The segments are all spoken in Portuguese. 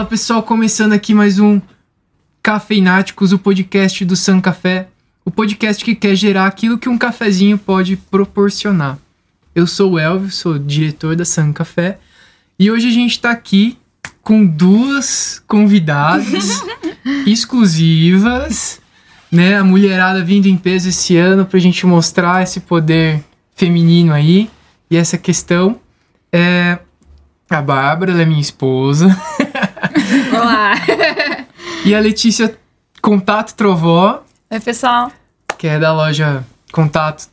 Fala pessoal, começando aqui mais um Cafeináticos, o podcast do San Café, o podcast que quer gerar aquilo que um cafezinho pode proporcionar. Eu sou o Elvio, sou diretor da San Café e hoje a gente está aqui com duas convidadas exclusivas, né? A mulherada vindo em peso esse ano pra gente mostrar esse poder feminino aí e essa questão. É, a Bárbara, ela é minha esposa. Olá! e a Letícia Contato Trovó, Oi, pessoal. que é da loja Contato.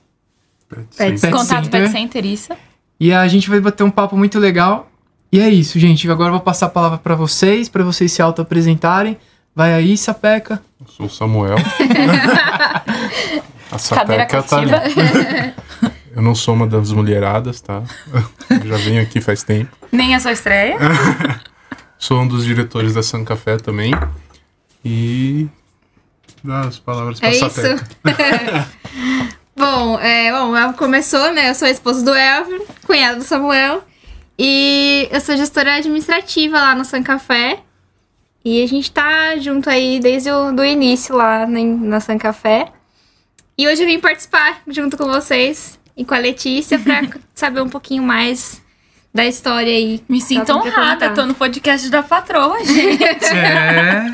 Pet, Pet Contato Center. Pet Center, isso. E a gente vai bater um papo muito legal. E é isso, gente. Agora eu vou passar a palavra pra vocês, pra vocês se auto-apresentarem. Vai aí, Sapeca. Eu sou o Samuel. A Cadeira sapeca tá ali. cativa. Eu não sou uma das mulheradas, tá? Eu já venho aqui faz tempo. Nem a sua estreia. Sou um dos diretores da San Café também. E. Dá as palavras pra É isso. Bom, é, bom, começou, né? Eu sou a esposa do Elvio, cunhada do Samuel. E eu sou gestora administrativa lá no San Café. E a gente tá junto aí desde o do início lá na, na San Café. E hoje eu vim participar junto com vocês e com a Letícia pra saber um pouquinho mais da história aí. Me sinto honrada, tô no podcast da patroa, gente. É.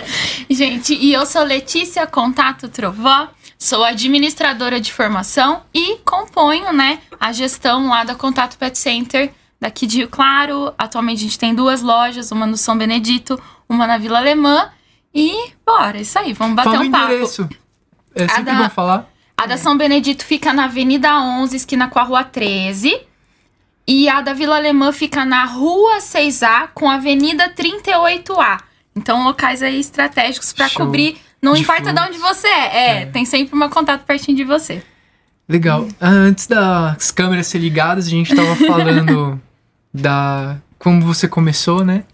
gente, e eu sou Letícia Contato Trovó, sou administradora de formação e componho, né, a gestão lá da Contato Pet Center daqui de Rio Claro. Atualmente a gente tem duas lojas, uma no São Benedito, uma na Vila Alemã. E bora, isso aí, vamos bater Fala um papo. endereço. É sempre da- bom falar. A da São Benedito fica na Avenida 11, esquina com a Rua 13. E a da Vila Alemã fica na Rua 6A com a Avenida 38A. Então, locais aí estratégicos Show. cobrir. Não De importa de onde você é. É, tem sempre uma contato pertinho de você. Legal. Ah, Antes das câmeras ser ligadas, a gente tava falando da como você começou, né?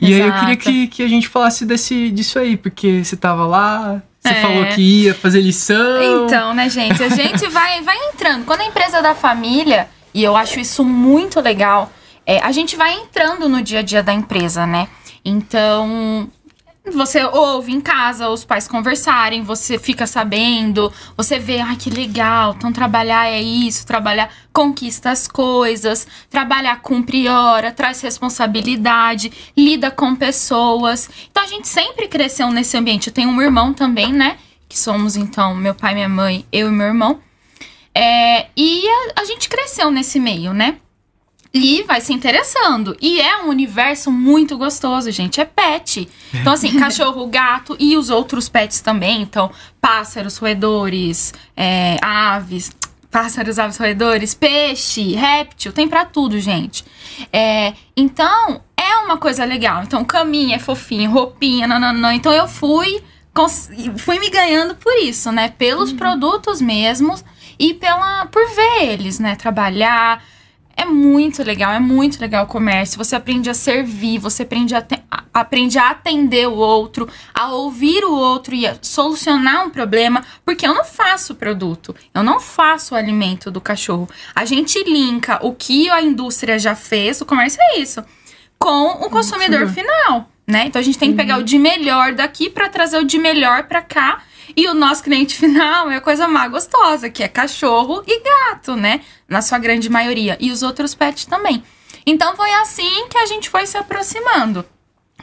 E aí eu queria Exato. que, que a gente falasse desse, disso aí, porque você tava lá, você É. falou que ia fazer lição. Então, né, gente? A gente vai, vai entrando. Quando a empresa é da família, e eu acho isso muito legal, é, a gente vai entrando no dia a dia da empresa, né? Então, você ouve em casa os pais conversarem, você fica sabendo, você vê, ai que legal, então trabalhar é isso, trabalhar conquista as coisas, trabalhar cumpre hora, traz responsabilidade, lida com pessoas. Então a gente sempre cresceu nesse ambiente. Eu tenho um irmão também, né? Que somos então meu pai, minha mãe, eu e meu irmão. É, e a, a gente cresceu nesse meio, né? E vai se interessando. E é um universo muito gostoso, gente. É pet. Então, assim, cachorro, gato e os outros pets também. Então, pássaros, roedores, é, aves. Pássaros, aves, roedores, peixe, réptil. Tem pra tudo, gente. É, então, é uma coisa legal. Então, caminha é fofinho, roupinha, nananã. Então, eu fui, fui me ganhando por isso, né? Pelos produtos mesmos e pela por ver eles, né? Trabalhar. É muito legal, é muito legal o comércio. Você aprende a servir, você aprende a, aprende a atender o outro, a ouvir o outro e a solucionar um problema, porque eu não faço o produto, eu não faço o alimento do cachorro. A gente linka o que a indústria já fez, o comércio é isso, com o consumidor final, né? Então a gente tem que pegar o de melhor daqui para trazer o de melhor para cá. E o nosso cliente final é a coisa mais gostosa, que é cachorro e gato, né? Na sua grande maioria. E os outros pets também. Então foi assim que a gente foi se aproximando.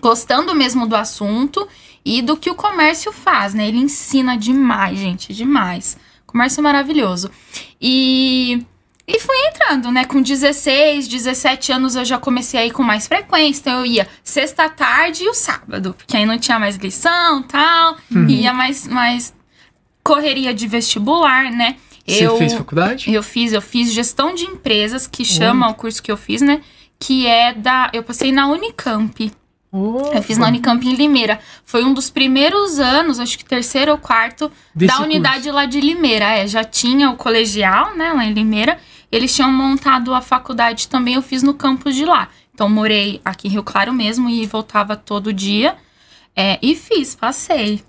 Gostando mesmo do assunto e do que o comércio faz, né? Ele ensina demais, gente, demais. Comércio maravilhoso. E e fui entrando, né? Com 16, 17 anos eu já comecei a ir com mais frequência. Então eu ia sexta tarde e o sábado, porque aí não tinha mais lição tal. Ia mais, mais correria de vestibular, né? Você eu, fez faculdade? eu fiz, eu fiz gestão de empresas, que chama o curso que eu fiz, né? Que é da. Eu passei na Unicamp. Eu fiz na Unicamp em Limeira. Foi um dos primeiros anos, acho que terceiro ou quarto, Desse da unidade lá de Limeira. É, já tinha o colegial, né, lá em Limeira. Eles tinham montado a faculdade também, eu fiz no campus de lá. Então, morei aqui em Rio Claro mesmo e voltava todo dia. É, e fiz, passei.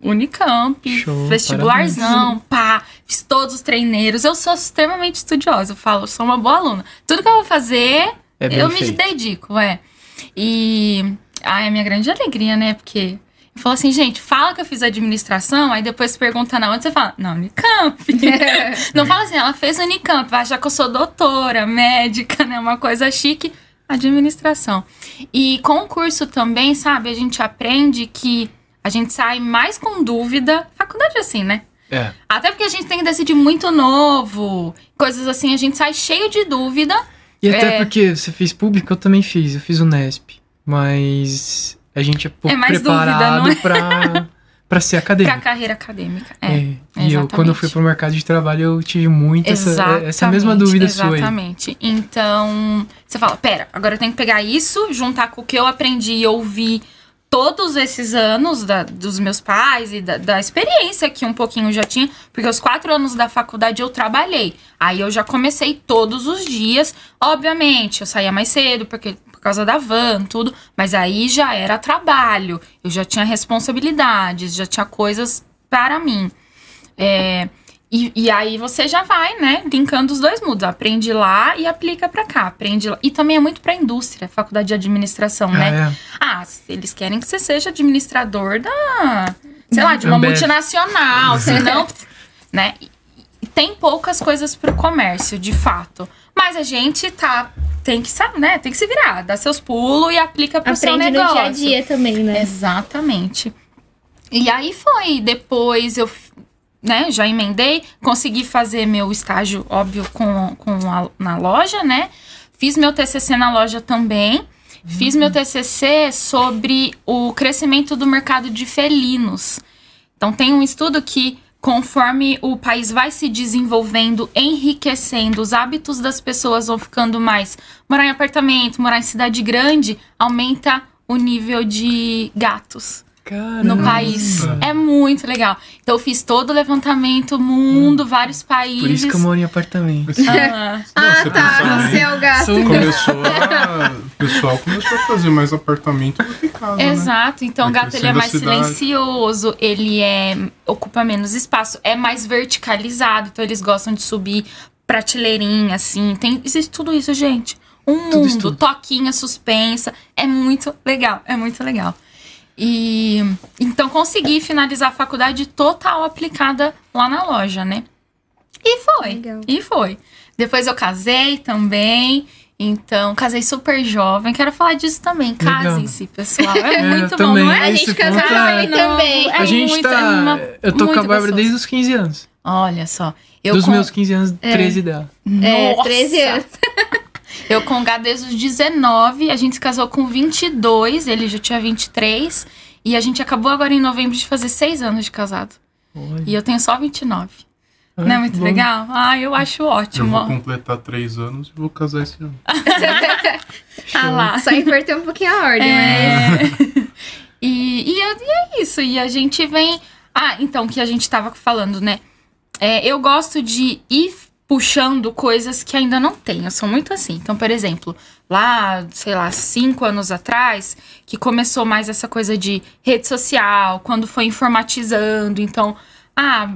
Unicamp, Show, vestibularzão, pá, fiz todos os treineiros. Eu sou extremamente estudiosa, eu falo, sou uma boa aluna. Tudo que eu vou fazer, É eu me feito. dedico, é. E Ah, é a minha grande alegria, né? Porque eu falo assim, gente, fala que eu fiz administração, aí depois pergunta na onde você fala, não, Unicamp. não fala assim, ela fez Unicamp, vai achar que eu sou doutora, médica, né? Uma coisa chique. Administração. E com o curso também, sabe, a gente aprende que a gente sai mais com dúvida. Faculdade é assim, né? É. Até porque a gente tem que decidir muito novo, coisas assim, a gente sai cheio de dúvida. E até É. porque você fez público, eu também fiz. Eu fiz o Nesp. Mas a gente é pouco É dúvida, preparado é? pra, pra ser Pra acadêmico. carreira acadêmica. É. É. E eu, exatamente. quando eu fui pro mercado de trabalho, eu tive muito essa, essa mesma Exatamente, dúvida sua aí. Exatamente. Então, você fala, pera, agora eu tenho que pegar isso, juntar com o que eu aprendi e ouvi todos esses anos da- dos meus pais e da, da experiência que um pouquinho já tinha, porque os quatro anos da faculdade eu trabalhei. Aí eu já comecei todos os dias. Obviamente, eu saía mais cedo, porque por causa da van, tudo, mas aí já era trabalho. Eu já tinha responsabilidades, já tinha coisas para mim. É, e, e aí você já vai, né, linkando os dois mundos. Aprende lá e aplica pra cá. Aprende lá. E também é muito pra indústria, faculdade de administração, né? Ah, é. Ah, eles querem que você seja administrador da, sei lá, de uma multinacional, senão, né? E- Tem poucas coisas pro comércio, de fato. Mas a gente tá tem que saber, né? Tem que se virar, dá seus pulos e aplica pro seu Aprende negócio. no dia a dia também, né? Exatamente. E aí foi. Depois eu, né, já emendei, consegui fazer meu estágio, óbvio, com, com a- na loja, né? Fiz meu TCC na loja também. Fiz meu TCC sobre o crescimento do mercado de felinos. Então, tem um estudo que, conforme o país vai se desenvolvendo, enriquecendo, os hábitos das pessoas vão ficando mais. Morar em apartamento, morar em cidade grande, aumenta o nível de gatos no Caramba. país. É muito legal. Então, eu fiz todo o levantamento, mundo, vários países. Por isso que eu moro em apartamento. Ah, Não, Ah, tá. Você é o gato. Começou a. O pessoal começou a fazer mais apartamento do que casa. Né? Exato. Então, o gato ele é mais cidade. silencioso, ele é ocupa menos espaço, é mais verticalizado, então eles gostam de subir prateleirinha, assim. Tem existe tudo isso, gente. Um Tudo isso, mundo, tudo. toquinha suspensa. É muito legal, é muito legal. E então consegui finalizar a faculdade total aplicada lá na loja, né? E foi. Legal. E foi. Depois eu casei também. Então, casei super jovem. Quero falar disso também. Casem-se, pessoal. É, É, muito bom, não é? A gente casou é- também também. É a gente muito, tá. é uma- eu tô com a Bárbara gostoso. desde os 15 anos. Olha só. Eu Dos com, meus 15 anos, 13 dela. É, Nossa! 13 anos. Eu com o Gá desde os 19, a gente se casou com 22, ele já tinha 23. E a gente acabou agora em novembro de fazer 6 anos de casado. Olha. E eu tenho só 29. Ah, Não é muito bom. legal? Ah, eu acho Eu ótimo. vou completar três anos e vou casar esse ano. Ah lá. Só inverter um pouquinho a ordem, mas. É. e, e, é, e é isso. E a gente vem. Ah, então, que a gente tava falando, né? É, eu gosto de ir puxando coisas que ainda não tenho. Eu sou muito assim. Então, por exemplo, lá, sei lá, cinco anos atrás, que começou mais essa coisa de rede social, quando foi informatizando. Então, ah,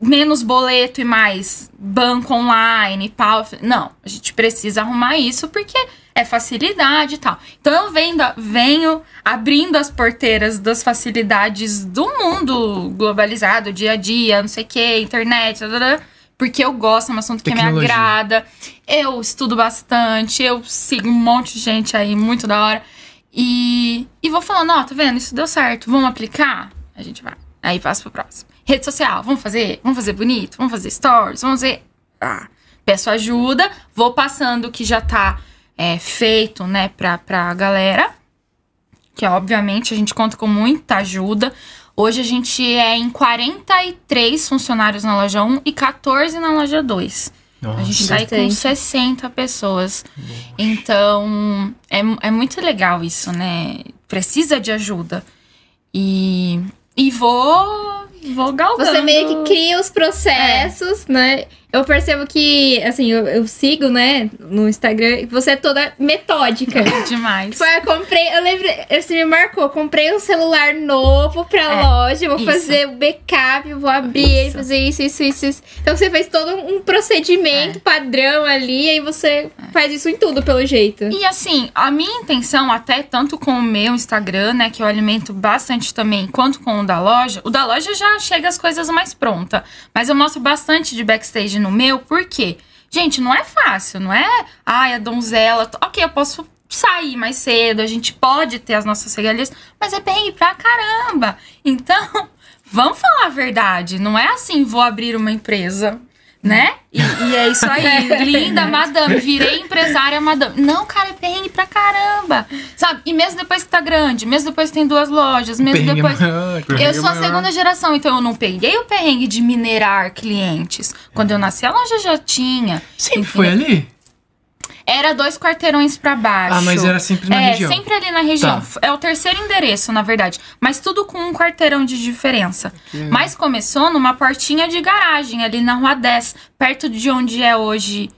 menos boleto e mais banco online pau. Não, a gente precisa arrumar isso porque é facilidade e tal. Então eu venho, venho abrindo as porteiras das facilidades do mundo globalizado, dia a dia, não sei o que, internet, dadada, porque eu gosto, é um assunto que me Tecnologia. agrada. Eu estudo bastante, eu sigo um monte de gente aí, muito da hora. E, e vou falando, ó, tá vendo? Isso deu certo, vamos aplicar? A gente vai. Aí passa pro próximo. Rede social, vamos fazer? Vamos fazer bonito? Vamos fazer stories? Vamos fazer. Ah, peço ajuda, vou passando o que já tá é, feito, né, pra, pra galera. Que obviamente a gente conta com muita ajuda. Hoje a gente é em 43 funcionários na loja 1 e 14 na loja 2. A gente tá aí com Bastante. 60 pessoas. Então, é, é muito legal isso, né? Precisa de ajuda. E, e vou, vou galgando. Você meio que cria os processos, né? Eu percebo que, assim, eu, eu sigo, né, no Instagram, você é toda metódica. Demais. Foi, eu comprei, eu lembro, você me marcou, comprei um celular novo pra É, loja, vou isso. fazer o backup, vou abrir ele, Isso. fazer isso, isso, isso, isso. Então você fez todo um procedimento É. padrão ali, e aí você faz isso em tudo, pelo jeito. E assim, a minha intenção, até tanto com o meu Instagram, né, que eu alimento bastante também, quanto com o da loja, o da loja já chega as coisas mais prontas. Mas eu mostro bastante de backstage no meu, por quê? Gente, não é fácil, não é? Ai, a donzela. Ok, eu posso sair mais cedo, a gente pode ter as nossas regalias, mas é perrengue pra caramba. Então, vamos falar a verdade. Não é assim, vou abrir uma empresa, né? E, e é isso aí, linda madame, virei empresária madame. Não, cara, é perrengue pra caramba. Sabe? E mesmo depois que tá grande, mesmo depois que tem duas lojas, mesmo Perrengue depois. maior. Eu sou a maior. segunda geração, então eu não peguei o perrengue de minerar clientes. Quando eu nasci, a loja já tinha. Sempre entendeu? foi ali? Era dois quarteirões pra baixo. Ah, mas era sempre na é, região. sempre ali na região. Tá. É o terceiro endereço, na verdade. Mas tudo com um quarteirão de diferença. Mas começou numa portinha de garagem, ali na Rua 10, perto de onde é hoje.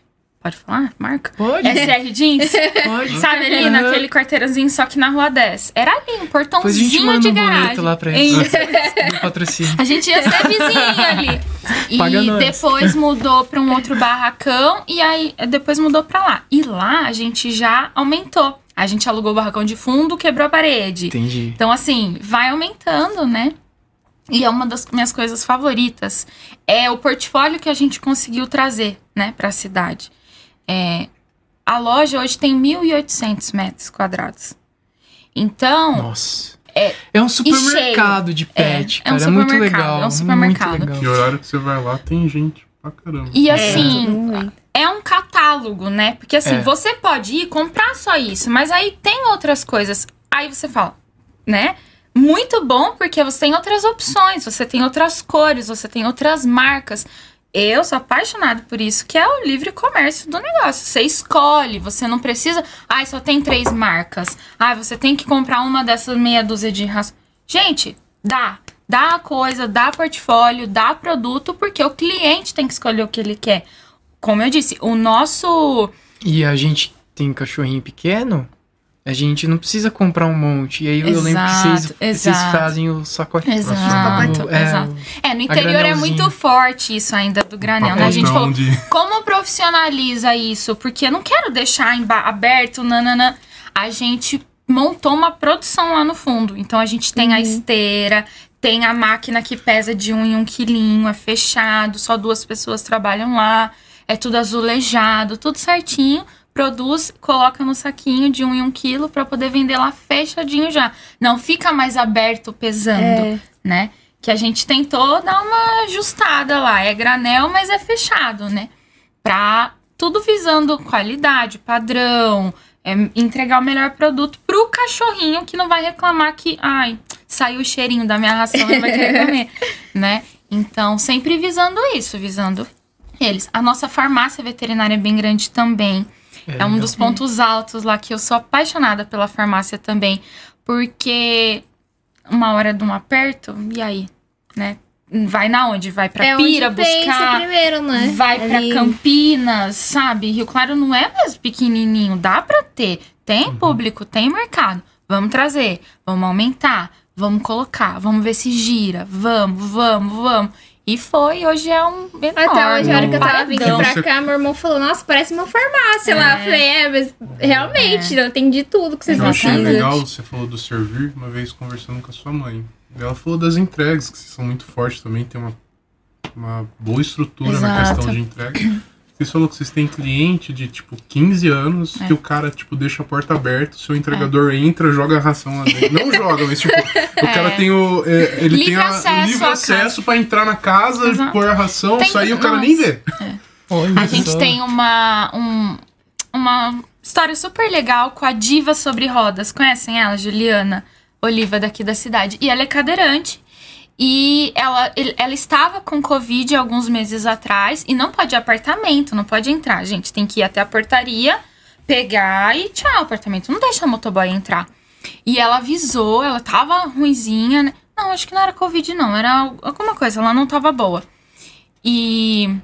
Pode falar? Marca? Pode. SR Jeans? Pode. Sabe ali, naquele quarteirãozinho, só que na Rua 10. Era ali, um Depois a gente portãozinho manda de um garagem. boleto lá pra eles. Isso. Do patrocínio. A gente ia ser vizinho ali. E Paga nós. depois mudou pra um outro barracão e aí depois mudou pra lá. E lá a gente já aumentou. A gente alugou o barracão de fundo, quebrou a parede. Entendi. Então assim, vai aumentando, né? E é uma das minhas coisas favoritas. É o portfólio que a gente conseguiu trazer, né, pra cidade. É, a loja hoje tem 1.800 metros quadrados. Então, Nossa. É, um supermercado de pet, É, é um cara. É, muito supermercado, legal. é um supermercado. Muito legal. E horário que você vai lá tem gente pra caramba. e É, assim, mundo. é um catálogo, né? Porque assim, É. você pode ir comprar só isso, mas aí tem outras coisas. Aí você fala, né? Muito bom porque você tem outras opções, você tem outras cores, você tem outras marcas. Eu sou apaixonada por isso, que é o livre comércio do negócio. Você escolhe, você não precisa. Ai, só tem três marcas. Ai, você tem que comprar uma dessas meia dúzia de raças. Gente, dá. Dá coisa, dá portfólio, dá produto, porque o cliente tem que escolher o que ele quer. Como eu disse, o nosso. E a gente tem cachorrinho pequeno, a gente não precisa comprar um monte. E aí eu lembro que vocês, Exato, vocês exato. fazem o sacote. Exato, é, exato. É, no interior é muito forte isso ainda do granel, né? A gente falou, de- como profissionaliza isso? Porque eu não quero deixar aberto, nanana. A gente montou uma produção lá no fundo. Então a gente tem a esteira, tem a máquina que pesa de um em um quilinho, é fechado, só duas pessoas trabalham lá, é tudo azulejado, tudo certinho. Produz, coloca no saquinho de um em um quilo pra poder vender lá fechadinho já. Não fica mais aberto pesando É. né? Que a gente tentou dar uma ajustada lá. É granel, mas é fechado, né? Pra tudo visando qualidade, padrão, é, entregar o melhor produto pro cachorrinho que não vai reclamar que, ai, saiu o cheirinho da minha ração e vai querer comer, né? Então, sempre visando isso, visando eles. A nossa farmácia veterinária é bem grande também. É, um legal. dos pontos altos lá que eu sou apaixonada pela farmácia também. Porque uma hora de um aperto, e aí? Né? Vai na onde? Vai pra é Pira onde pensa buscar. primeiro, né? Vai pra Ali. Campinas, sabe? Rio Claro não é mais pequenininho, dá pra ter. Tem público, tem mercado. Vamos trazer, vamos aumentar, vamos colocar, vamos ver se gira. Vamos, vamos, vamos. E foi, hoje é um enorme. Até hoje, a hora que eu tava vindo pra Você- cá, meu irmão falou, nossa, parece uma farmácia lá. Eu É. falei, é, mas realmente, não tem de tudo que vocês Eu achei precisam. legal, você falou do servir, uma vez conversando com a sua mãe. Ela falou das entregas, que vocês são muito fortes também, tem uma, uma boa estrutura na Exato. questão de entrega. Vocês falou que vocês têm cliente de, tipo, 15 anos, É. que o cara, tipo, deixa a porta aberta, o seu entregador entra, joga a ração lá dentro. Não joga, mas, tipo, o cara tem o... é, ele Livre tem a, acesso livre acesso pra entrar na casa, Exato. pôr a ração, Tem- sair e o cara nossa. nem vê. Olha A gente só. tem uma, um- uma história super legal com a Diva sobre Rodas. Conhecem ela, Juliana Oliva, daqui da cidade? E ela é cadeirante. E ela, ela estava com Covid alguns meses atrás e não pode ir apartamento, não pode entrar. Gente, tem que ir até a portaria, pegar e tchau, apartamento. Não deixa a motoboy entrar. E ela avisou, ela tava ruinzinha, né? Não, acho que não era Covid, não. Era alguma coisa, ela não tava boa. E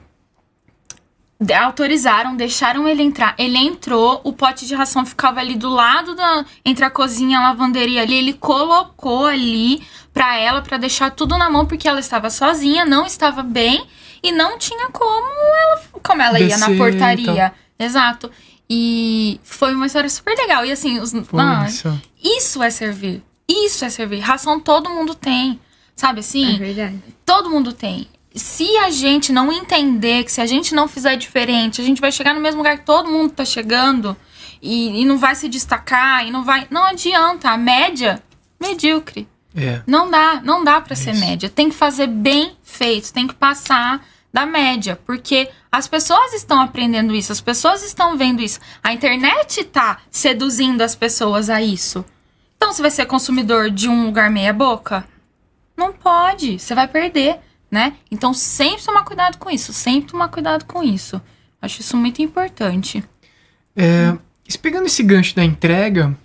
autorizaram, deixaram ele entrar. Ele entrou, o pote de ração ficava ali do lado da entre a cozinha e a lavanderia ali. Ele colocou ali pra ela pra deixar tudo na mão porque ela estava sozinha, não estava bem e não tinha como ela como ela ia na Descer portaria. Exato. E foi uma história super legal. E assim, os, ah, isso é servir. Isso é servir. Ração todo mundo tem. Sabe assim? É verdade. Todo mundo tem. Se a gente não entender que se a gente não fizer diferente, a gente vai chegar no mesmo lugar que todo mundo tá chegando e, e não vai se destacar e não vai. Não adianta. A média, medíocre. É. Não dá, não dá pra ser Isso. média. Tem que fazer bem feito, tem que passar da média, porque as pessoas estão aprendendo isso, as pessoas estão vendo isso. A internet tá seduzindo as pessoas a isso. Então você vai ser consumidor de um lugar meia boca? Não pode, você vai perder, né? Então sempre tomar cuidado com isso, sempre tomar cuidado com isso. Acho isso muito importante. É, pegando esse gancho da entrega,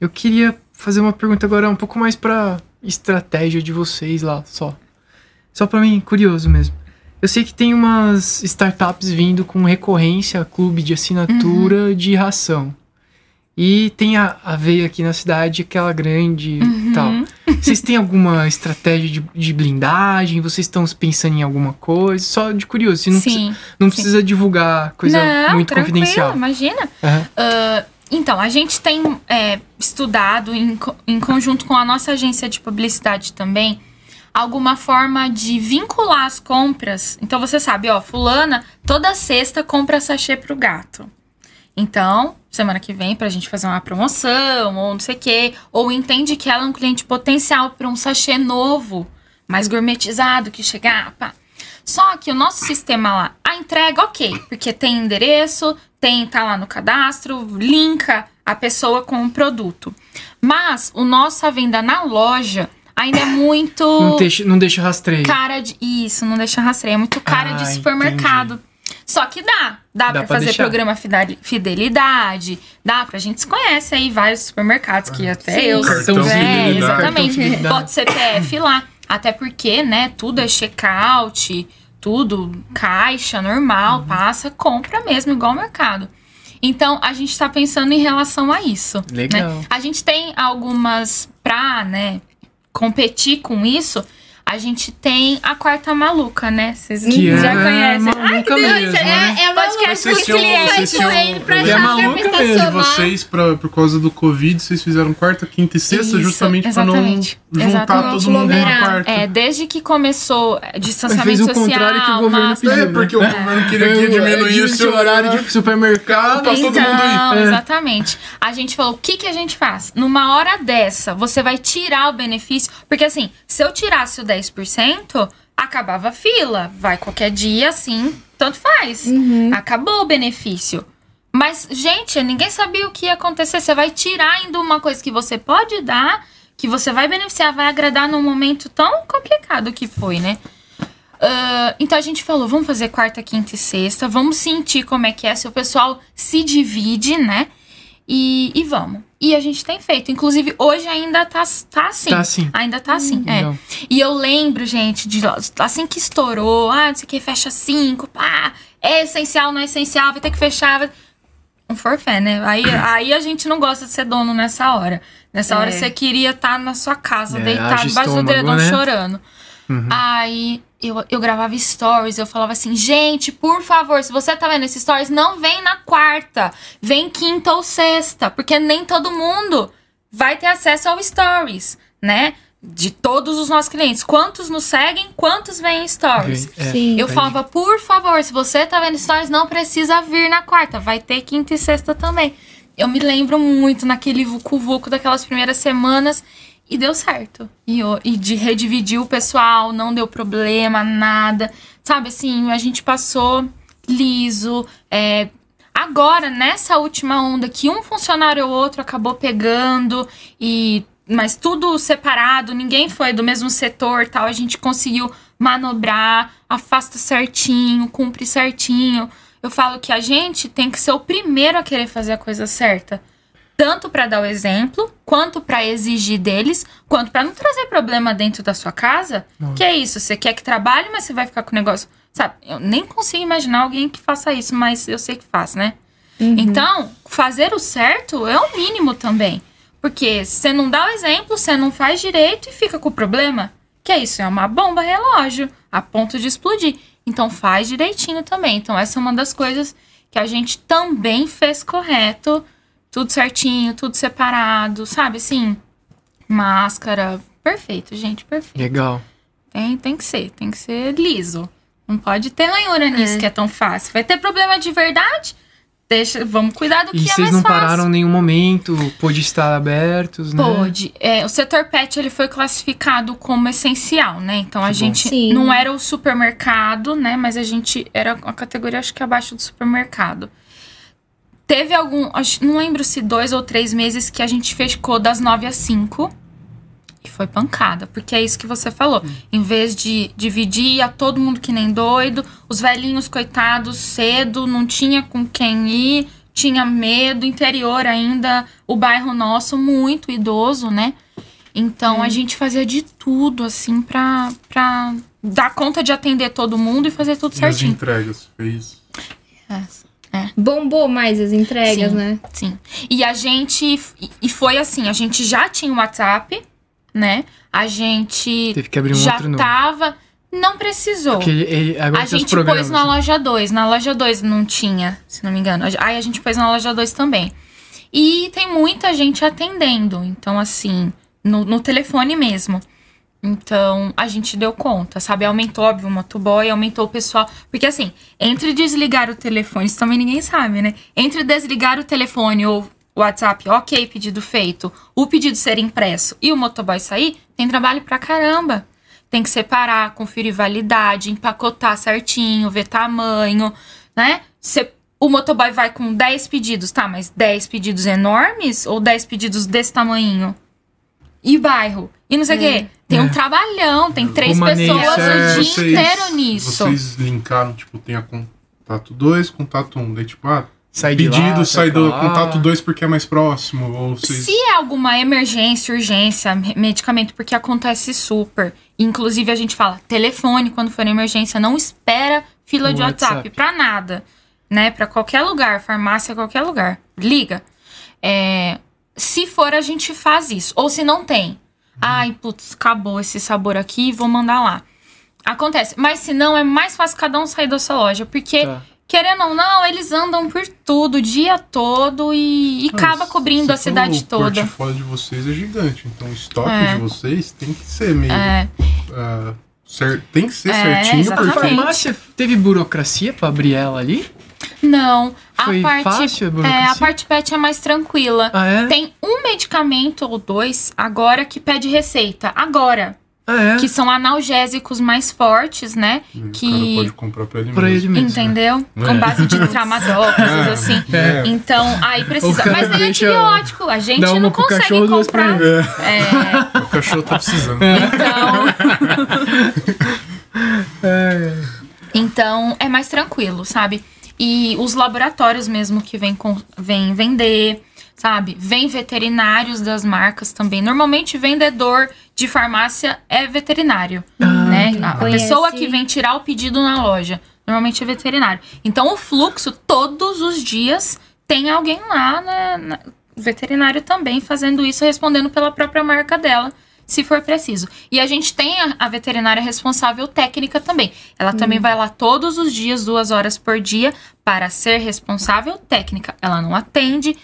eu queria fazer uma pergunta agora um pouco mais pra estratégia de vocês lá, só. Só pra mim, curioso mesmo. Eu sei que tem umas startups vindo com recorrência, clube de assinatura de ração. E tem a, a veia aqui na cidade, aquela grande e tal. Vocês têm alguma estratégia de, de blindagem? Vocês estão pensando em alguma coisa? Só de curioso, não, precisa, Sim. não precisa divulgar coisa Não, muito confidencial. Imagina. Aham. Ah, então, a gente tem é, estudado em, em conjunto com a nossa agência de publicidade também alguma forma de vincular as compras. Então você sabe, ó, fulana toda sexta compra sachê pro gato. Então, semana que vem, pra gente fazer uma promoção, ou não sei o quê, ou entende que ela é um cliente potencial para um sachê novo, mais gourmetizado, que chegar, pá. Só que o nosso sistema lá, a entrega, ok, porque tem endereço, tem, tá lá no cadastro, linka a pessoa com o produto. Mas o nossa venda na loja ainda é muito Não deixa, não deixa rastreio. cara de. Isso, não deixa rastreio. É muito cara Ah, de supermercado. Só que dá. Dá, Dá pra pra fazer deixar. programa fideli- fidelidade. Dá pra gente se conhece aí vários supermercados que até Sim. eu. Cartão é, exatamente. Bota CPF lá. Até porque, né, tudo é check-out, tudo, caixa, normal, passa, compra mesmo, igual ao mercado. Então, a gente tá pensando em relação a isso. Legal. né? A gente tem algumas pra, né, competir com isso. A gente tem a quarta maluca, né? Vocês Que já é conhecem. maluca Deus, mesmo, é, né? é Podcast os tinham- clientes vocês tinham- correndo pra achar É lugar maluca mesmo, vocês, pra, por causa do Covid, vocês fizeram quarta, quinta e sexta, Isso, justamente exatamente. pra não juntar Exatamente. todo mundo na Aglomerar. quarta. É, desde que começou é, distanciamento fez o social, contrário que o governo máscara- pediu. É, porque o governo queria que diminuir o horário de supermercado. Pra todo mundo Então, ir. É. exatamente. A gente falou, o que, que a gente faz? Numa hora dessa, você vai tirar o benefício. Porque assim, se eu tirasse o 10%, acabava a fila. Vai qualquer dia, assim, tanto faz. Acabou o benefício. Mas, gente, ninguém sabia o que ia acontecer. Você vai tirar ainda uma coisa que você pode dar, que você vai beneficiar, vai agradar num momento tão complicado que foi, né? Ah, então a gente falou, vamos fazer quarta, quinta e sexta, vamos sentir como é que é, se o pessoal se divide, né? E, e vamos. E a gente tem feito. Inclusive, hoje ainda tá, tá assim. Tá assim. Ainda tá assim, é. Legal. E eu lembro, gente, de assim que estourou, ah, não sei o que, fecha cinco, pá, é essencial, não é essencial, vai ter que fechar. vai- Um forfé, né? Aí, aí a gente não gosta de ser dono nessa hora. Nessa hora É. você queria estar na sua casa, É, deitado debaixo do edredom né? chorando. Aí eu, eu gravava stories, eu falava assim, gente, por favor, se você tá vendo esses stories, não vem na quarta, vem quinta ou sexta, porque nem todo mundo vai ter acesso ao stories, né? De todos os nossos clientes. Quantos nos seguem, quantos veem stories? É. Sim. Eu falava, por favor, se você tá vendo stories, não precisa vir na quarta. Vai ter quinta e sexta também. Eu me lembro muito naquele vucu-vucu daquelas primeiras semanas e deu certo. E, e de redividir o pessoal, não deu problema, nada. Sabe assim, a gente passou liso. é, Agora, nessa última onda, que um funcionário ou outro acabou pegando e. Mas tudo separado, ninguém foi do mesmo setor tal. A gente conseguiu manobrar, afasta certinho, cumpre certinho. Eu falo que a gente tem que ser o primeiro a querer fazer a coisa certa. Tanto para dar o exemplo, quanto para exigir deles, quanto para não trazer problema dentro da sua casa. Não. Que é isso, você quer que trabalhe, mas você vai ficar com o negócio Sabe? Eu nem consigo imaginar alguém que faça isso, mas eu sei que faz, né? Uhum. Então, fazer o certo é o mínimo também. Porque você não dá o exemplo, você não faz direito e fica com o problema. Que é isso, é uma bomba relógio, a ponto de explodir. Então faz direitinho também. Então, essa é uma das coisas que a gente também fez correto. Tudo certinho, tudo separado, sabe? Assim, máscara. Perfeito, gente, perfeito. Legal. Tem, tem que ser, tem que ser liso. Não pode ter ranhura nisso, É. que é tão fácil. Vai ter problema de verdade? Deixa, vamos cuidar do E que é vocês mais não fácil. pararam em nenhum momento, pôde estar abertos, né? Pode. É, o setor pet ele foi classificado como essencial, né? Então a Que bom. gente Sim. não era o supermercado, né? Mas a gente era a categoria acho que abaixo do supermercado. Teve algum, não lembro se dois ou três meses que a gente fechou das nove às cinco e foi pancada, porque é isso que você falou. Em vez de dividir, ia todo mundo que nem doido, os velhinhos coitados cedo, não tinha com quem ir, tinha medo, interior ainda, o bairro nosso muito idoso, né? Então a gente fazia de tudo assim pra, pra dar conta de atender todo mundo e fazer tudo E as certinho. entregas, fez. Bombou mais as entregas, Sim. né? Sim. E a gente. e- foi assim: a gente já tinha o WhatsApp, né? A gente Teve que abrir um já outro novo. tava. Não precisou. Porque ele, ele- agora A gente pôs na né? loja 2. Na loja 2 não tinha, se não me engano. Aí a gente pôs na loja 2 também. E tem muita gente atendendo. Então, assim, no, no telefone mesmo. Então, a gente deu conta, sabe? Aumentou, óbvio, o motoboy, aumentou o pessoal. Porque, assim, entre desligar o telefone, isso também ninguém sabe, né? Entre desligar o telefone ou o WhatsApp, ok, pedido feito, o pedido ser impresso e o motoboy sair, tem trabalho pra caramba. Tem que separar, conferir validade, empacotar certinho, ver tamanho, né? O motoboy vai com 10 pedidos, tá? Mas 10 pedidos enormes ou 10 pedidos desse tamanho? E bairro? E não sei o quê. Tem É. um trabalhão, tem três pessoas certo. o dia inteiro nisso. Vocês linkaram, tipo, tem a contato 2, contato 1. Um, daí, tipo, ah, Sai de pedido lá, sai do lá. contato 2 porque é mais próximo. Ou vocês. Se é alguma emergência, urgência, me- medicamento, porque acontece super. Inclusive, a gente fala, telefone quando for emergência, não espera fila O de WhatsApp, WhatsApp. pra nada. Né? Pra qualquer lugar, farmácia, qualquer lugar. Liga. É, se for, a gente faz isso. Ou se não tem. Ai, putz, acabou esse sabor aqui, vou mandar lá. Acontece. Mas se não, é mais fácil cada um sair da sua loja. Porque Tá. Querendo ou não, eles andam por tudo, o dia todo e, e Mas acaba cobrindo a cidade toda. O portfólio de vocês é gigante. Então o estoque É. de vocês tem que ser meio. É, ah, cer- tem que ser É, certinho, A exatamente. porque. farmácia teve burocracia pra abrir ela ali? não, Foi a parte fácil a é, burocracia? a parte pet é mais tranquila. Ah, é? Tem um medicamento ou dois agora que pede receita. Agora. Ah, é? Que são analgésicos mais fortes, né? O que- cara pode comprar pra ele Pra mesmo. ele mesmo. Entendeu? É. Com base de tramadol, coisas assim. É. Então, aí precisa. Mas tem deixa- antibiótico. A gente não consegue comprar. É, O cachorro tá precisando. então. É. Então é mais tranquilo, sabe? E os laboratórios mesmo que vêm com, vêm vender, sabe? Vem veterinários das marcas também. Normalmente vendedor de farmácia é veterinário, né? A Conhece. pessoa que vem tirar o pedido na loja, normalmente é veterinário. Então o fluxo todos os dias tem alguém lá, né, na- veterinário também fazendo isso, respondendo pela própria marca dela se for preciso. E a gente tem a, a veterinária responsável técnica também. Ela também vai lá todos os dias, duas horas por dia, para ser responsável técnica. Ela não atende.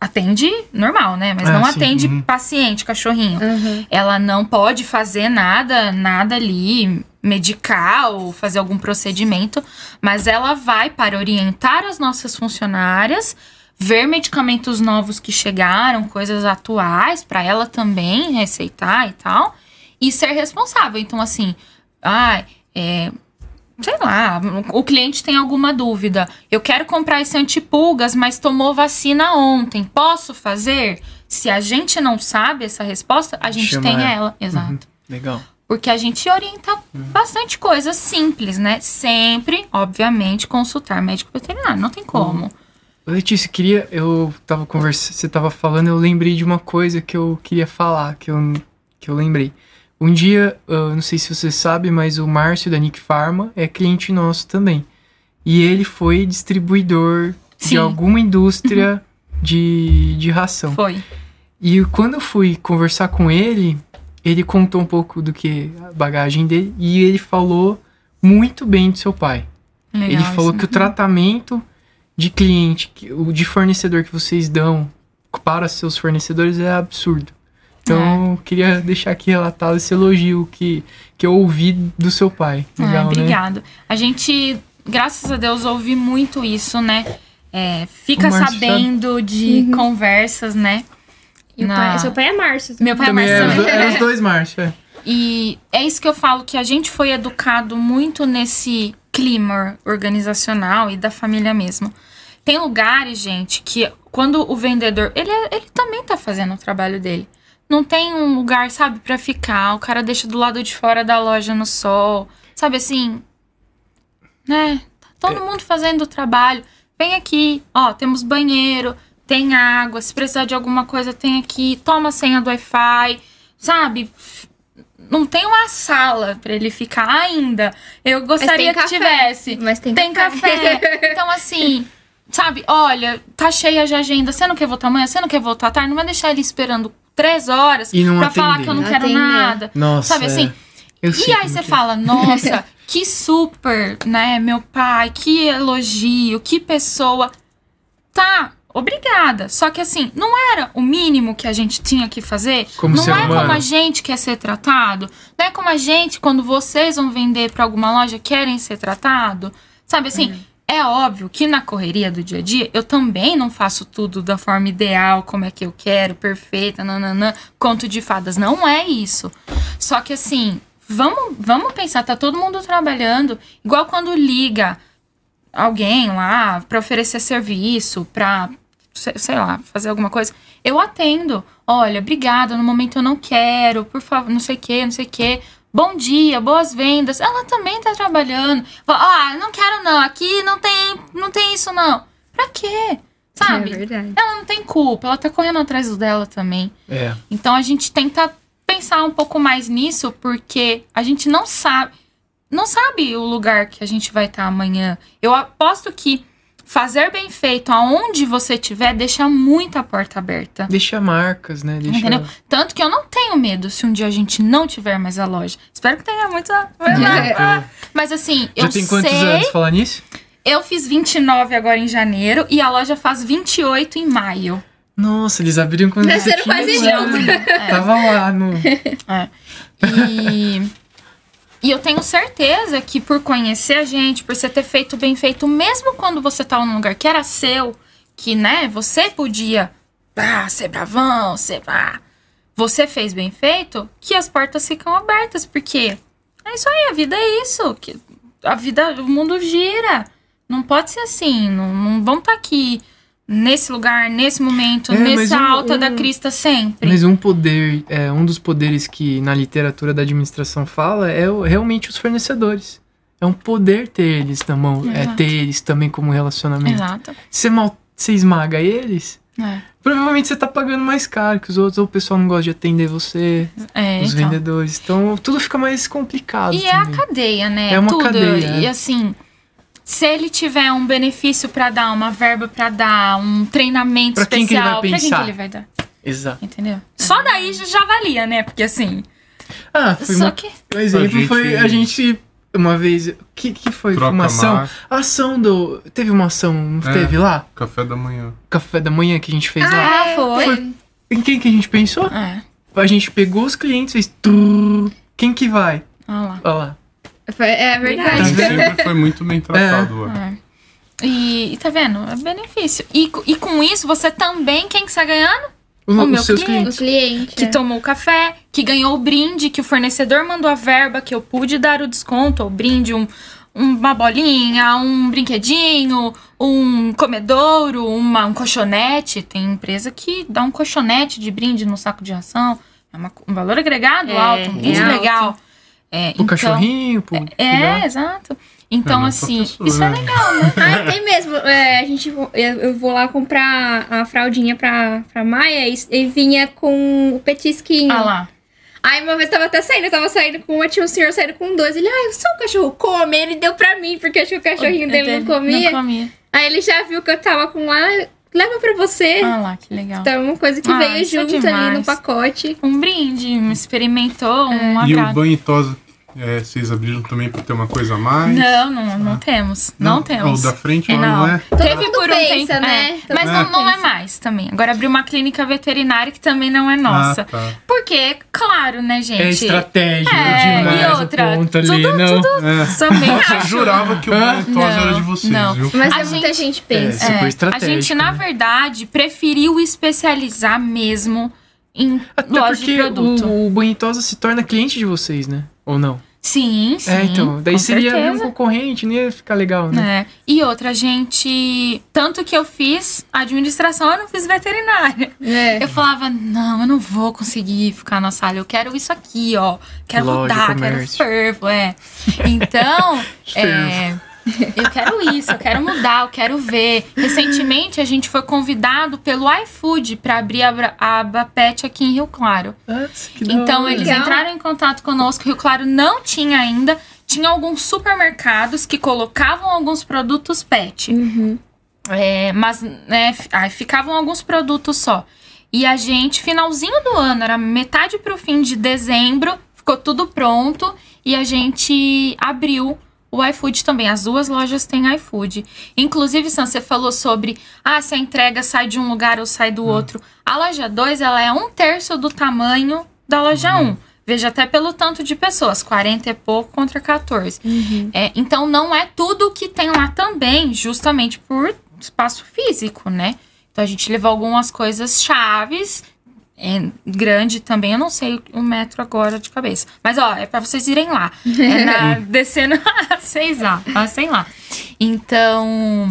Atende normal, né? Mas Ah, não sim. atende Uhum. paciente, cachorrinho. Uhum. Ela não pode fazer nada, nada ali, medicar ou fazer algum procedimento, mas ela vai para orientar as nossas funcionárias, ver medicamentos novos que chegaram, coisas atuais, para ela também receitar e tal, e ser responsável. Então, assim, ai, é, sei lá, o cliente tem alguma dúvida. Eu quero comprar esse antipulgas, mas tomou vacina ontem. Posso fazer? Se a gente não sabe essa resposta, a gente Chama tem ela. ela. Exato. Uhum. Legal. Porque a gente orienta bastante coisa simples, né? Sempre, obviamente, consultar médico veterinário. Não tem como. Letícia, queria. Eu tava conversando. Você tava falando, eu lembrei de uma coisa que eu queria falar, que eu, que eu lembrei. Um dia, eu não sei se você sabe, mas o Márcio da Nick Pharma é cliente nosso também. E ele foi distribuidor Sim. de alguma indústria de, de ração. Foi. E quando eu fui conversar com ele, ele contou um pouco do que a bagagem dele e ele falou muito bem do seu pai. Legal ele falou isso. que o tratamento de cliente, que- o de fornecedor que vocês dão para seus fornecedores é absurdo. Então, eu queria deixar aqui relatado esse elogio que, que eu ouvi do seu pai. É, Legal, né? obrigado. A gente, graças a Deus, ouvi muito isso, né? É, fica Márcio sabendo de conversas, né? E Na- pai- seu pai é Márcio. Meu pai é Também Márcio é, do- é os dois Márcio, é. E é isso que eu falo, que a gente foi educado muito nesse clima organizacional e da família mesmo. Tem lugares, gente, que quando o vendedor. Ele, é- ele também tá fazendo o trabalho dele. Não tem um lugar, sabe, pra ficar. O cara deixa do lado de fora da loja no sol. Sabe assim? Né? Tá todo mundo fazendo o trabalho. Vem aqui, ó, temos banheiro, tem água. Se precisar de alguma coisa, tem aqui. Toma a senha do Wi-Fi. Sabe? Não tem uma sala pra ele ficar ainda. Eu gostaria que café. tivesse. Mas tem, Tem café. Então, assim, sabe, olha, tá cheia de agenda. Você não quer voltar amanhã? Você não quer voltar à tarde? Não vai deixar ele esperando três horas E não pra falar atender. que eu não Não quero atender. nada. Nossa, Sabe é. assim? Eu E aí você que é. fala, nossa, que super, né, meu pai, que elogio, que pessoa. Tá, obrigada. Só que assim, não era o mínimo que a gente tinha que fazer. Como não ser é humano. como a gente quer ser tratado. Não é como a gente, quando vocês vão vender pra alguma loja, querem ser tratado. Sabe assim? É óbvio que na correria do dia a dia eu também não faço tudo da forma ideal, como é que eu quero, perfeita, nananã, conto de fadas. Não é isso. Só que assim, vamos, vamos pensar, tá todo mundo trabalhando, igual quando liga alguém lá pra oferecer serviço, pra, sei, sei lá, fazer alguma coisa. Eu atendo. Olha, obrigada, no momento eu não quero, por favor, não sei o que, não sei o que. Bom dia, boas vendas. Ela também tá trabalhando. Ah, não quero não, aqui não tem, não tem isso não. Pra quê? Sabe? É verdade. ela não tem culpa, ela tá correndo atrás do dela também. É. Então a gente tenta pensar um pouco mais nisso, porque a gente não sabe, não sabe o lugar que a gente vai estar amanhã. Eu aposto que fazer bem feito aonde você estiver deixa muita porta aberta. Deixa marcas, né? Deixa... Entendeu? Tanto que eu não tenho medo se um dia a gente não tiver mais a loja. Espero que tenha muita. É. Mas assim, Já eu tem quantos anos falar nisso? Eu fiz 29 agora em janeiro e a loja faz 28 em maio. Nossa, eles abriram quando você Nasceram quase um ano. Tava lá no... E, e eu tenho certeza que por conhecer a gente, por você ter feito bem feito, mesmo quando você tava num lugar que era seu, que, né, você podia ah, ser bravão, ser. Ah, você fez bem feito, que as portas ficam abertas, porque é isso aí, a vida é isso. Que a vida, o mundo gira. Não pode ser assim. Não, não vão estar aqui nesse lugar, nesse momento, É, nessa um- alta da um- crista sempre. Mas um poder, é, um dos poderes que na literatura da administração fala é o- realmente os fornecedores. É um poder ter eles na mão, é ter eles também como relacionamento. Exato. Se você, mal, você esmaga eles, É. provavelmente você tá pagando mais caro que os outros, ou o pessoal não gosta de atender você, É, os então. vendedores. Então tudo fica mais complicado. E é a também. cadeia, né? É uma Tudo. cadeia, E é. assim, se ele tiver um benefício pra dar, uma verba pra dar, um treinamento Pra quem que ele vai especial, pra quem que pensar? ele vai dar? Exato. Entendeu? Só daí já, valia, né? Porque assim. Ah, foi só uma, que. um exemplo gente- foi a gente uma vez, que que foi? Foi Troca uma ação? mar, A ação do, teve uma ação, não É. teve lá? café da manhã. Café da manhã que a gente fez lá. Ah, foi. Em quem que a gente pensou? É. A gente pegou os clientes, fez. Quem que vai? Olha lá. Olha lá. Foi- É verdade. Sempre foi muito bem tratado lá. É. E, e tá vendo? É benefício. E, e com isso, você também, quem que está ganhando? O, O os meu cliente. clientes. O cliente. que é. tomou o café, que ganhou o brinde, que o fornecedor mandou a verba, que eu pude dar o desconto, o brinde, um, uma bolinha, um brinquedinho, um comedouro, uma, um colchonete. Tem empresa que dá um colchonete de brinde no saco de ração. É uma- um valor agregado É, alto, um brinde é alto. É, Pro cachorrinho, pro. É, exato. Então, É, assim, pra pessoa, isso é né? legal, né? Ah, tem mesmo. É, a gente, eu, eu vou lá comprar a fraldinha pra, pra Maia e, e vinha com o petisquinho. Ah lá. Aí uma vez tava até saindo, eu tava saindo com uma, tinha um senhor saindo com dois. Ele, ai, o seu cachorro come? Ele deu pra mim, porque acho que o cachorrinho dele não comia. Não comia. Aí ele já viu que eu tava com lá, leva pra você. Ah lá, que legal. Então, uma coisa que Ah, veio é junto ali demais. no pacote. Um brinde, um experimentou, um E o banho e tosa, é, vocês abriram também pra ter uma coisa a mais? Não, não, não temos. Não, temos. O da frente É, lá não, é? Teve mundo por um pensa, tempo, né? é. Todo mas mundo não, não é mais também. Agora abriu uma clínica veterinária que também não é nossa. Ah, tá. Porque, claro, né, gente? É estratégia É, demais e outra, ponto ali, tudo- não? É. Também Nossa, eu jurava que o banho tosa Não, era de vocês, não. viu? Mas A é muita gente- gente pensa. É, super a gente, na né? verdade, preferiu especializar mesmo em Até loja de porque produto. o, o Banhitosa se torna cliente de vocês, né? Ou não? Sim, sim. é, então. Daí com seria certeza. um concorrente, não ia ficar legal, né? É. E outra, gente. Tanto que eu fiz administração, eu não fiz veterinária. É. Eu falava, não, eu não vou conseguir ficar na sala. Eu quero isso aqui, ó. Quero Loja, mudar, quero comércio. fervo, é. Então, é, eu quero isso, eu quero mudar, eu quero ver. Recentemente, a gente foi convidado pelo iFood para abrir a, aba pet aqui em Rio Claro. Nossa, que da Então, eles Legal. entraram em contato conosco. Rio Claro não tinha ainda. Tinha alguns supermercados que colocavam alguns produtos pet. Uhum. É, mas né, ficavam alguns produtos só. E a gente, finalzinho do ano, era metade pro fim de dezembro, ficou tudo pronto e a gente abriu o iFood também. As duas lojas têm iFood. Inclusive, Sam, você falou sobre ah, se a entrega sai de um lugar ou sai do outro. A loja 2, ela é um terço do tamanho da loja 1. Um. Veja até pelo tanto de pessoas, 40 e pouco contra 14. É, então não é tudo que tem lá também, justamente por espaço físico, né? Então a gente levou algumas coisas chaves. É grande também, eu não sei o metro agora de cabeça. Mas ó, é pra vocês irem lá. É na, descendo a 6A, passem lá. Então,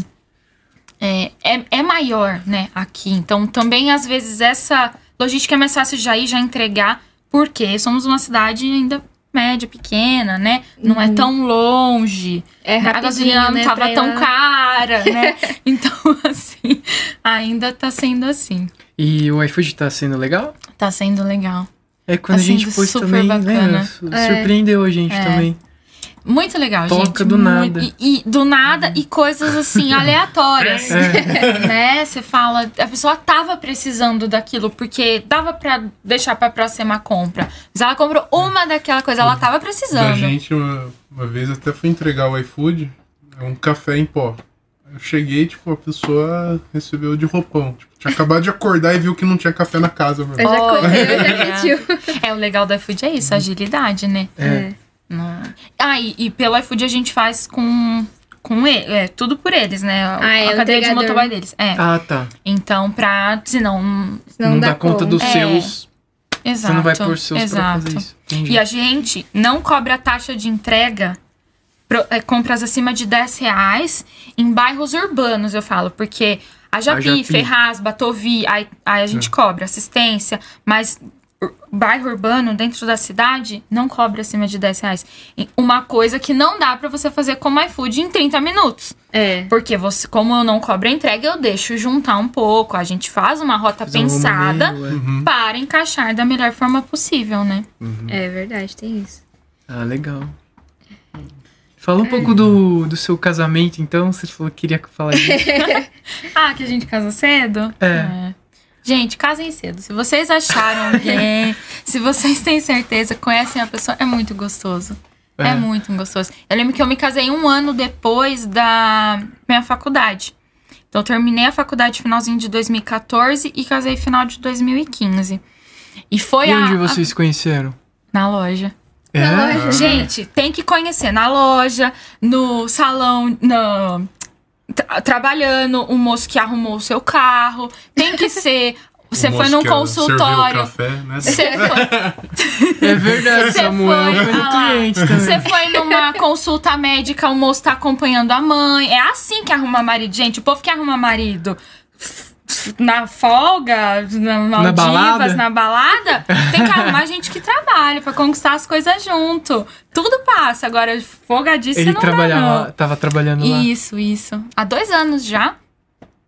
é, é, é maior, né, aqui. Então também, às vezes, essa logística é mais fácil já ir, já entregar, porque somos uma cidade ainda média, pequena, né? Não é tão longe. É a gasolina não né, tava pra ir tão lá. cara, né? então, assim, ainda tá sendo assim. E o iFood tá sendo legal? Tá sendo legal. É quando Tá a gente sendo pôs super também, bacana. né? su- Surpreendeu a gente É. também. Muito legal, Toca gente. do nada. E, e do nada e coisas assim, aleatórias. É. né? Você fala, a pessoa tava precisando daquilo, porque dava pra deixar pra próxima compra. Mas ela comprou uma daquela coisa, ela tava Da precisando. gente, uma, uma vez até fui entregar o iFood, é um café em pó. Eu cheguei, tipo, a pessoa recebeu de roupão. Tipo, tinha acabado de acordar e viu que não tinha café na casa, meu. Eu já comprei, eu já pediu. É, o legal do iFood é isso, agilidade, né? É. Não. Ah, e, e pelo iFood a gente faz com. Com ele, é tudo por eles, né? Ah, é, a cadeia de motoboy deles. É. Ah, tá. Então, pra. Senão. Não, dá conta dos É. seus. Exato. Você não vai pôr seus pra exato. fazer isso. Entendi. E a gente não cobra taxa de entrega é, compras acima de 10 reais em bairros urbanos, eu falo, porque a Japi, Japi. Ferraz, Batovi, aí, aí a gente É. cobra assistência, mas bairro urbano dentro da cidade não cobra acima de 10 reais. E Uma coisa que não dá pra você fazer como iFood em 30 minutos. É. Porque você, como eu não cobro a entrega, eu deixo juntar um pouco. A gente faz uma rota um pensada romano, é. Uhum. para encaixar da melhor forma possível, né? É verdade, tem isso. Ah, legal. Fala um pouco do, do seu casamento, então. Você falou que queria falar disso. Ah, que a gente casa cedo? É. Gente, casem cedo. Se vocês acharam alguém, se vocês têm certeza, conhecem a pessoa, é muito gostoso. É. É. muito gostoso. Eu lembro que eu me casei um ano depois da minha faculdade. Então, eu terminei a faculdade finalzinho de 2014 e casei final de 2015. E foi E a, onde a- vocês se conheceram? na loja. É? Na loja. Gente, tem que conhecer na loja, no salão, no, tra- trabalhando, o moço que arrumou o seu carro. Tem que ser. Você O foi moço num consultório. café, né? Você foi, É verdade, Você Samuel. foi- Foi no ah lá. cliente também. você foi numa consulta médica, o moço tá acompanhando a mãe. É assim que arruma marido. Gente, o povo que arruma marido na folga, na Maldivas, balada? na balada, tem que arrumar gente que trabalha pra conquistar as coisas junto. Tudo passa. Agora, folgadice Ele não dá, trabalhava, tava trabalhando lá. Isso, isso. Há dois anos já.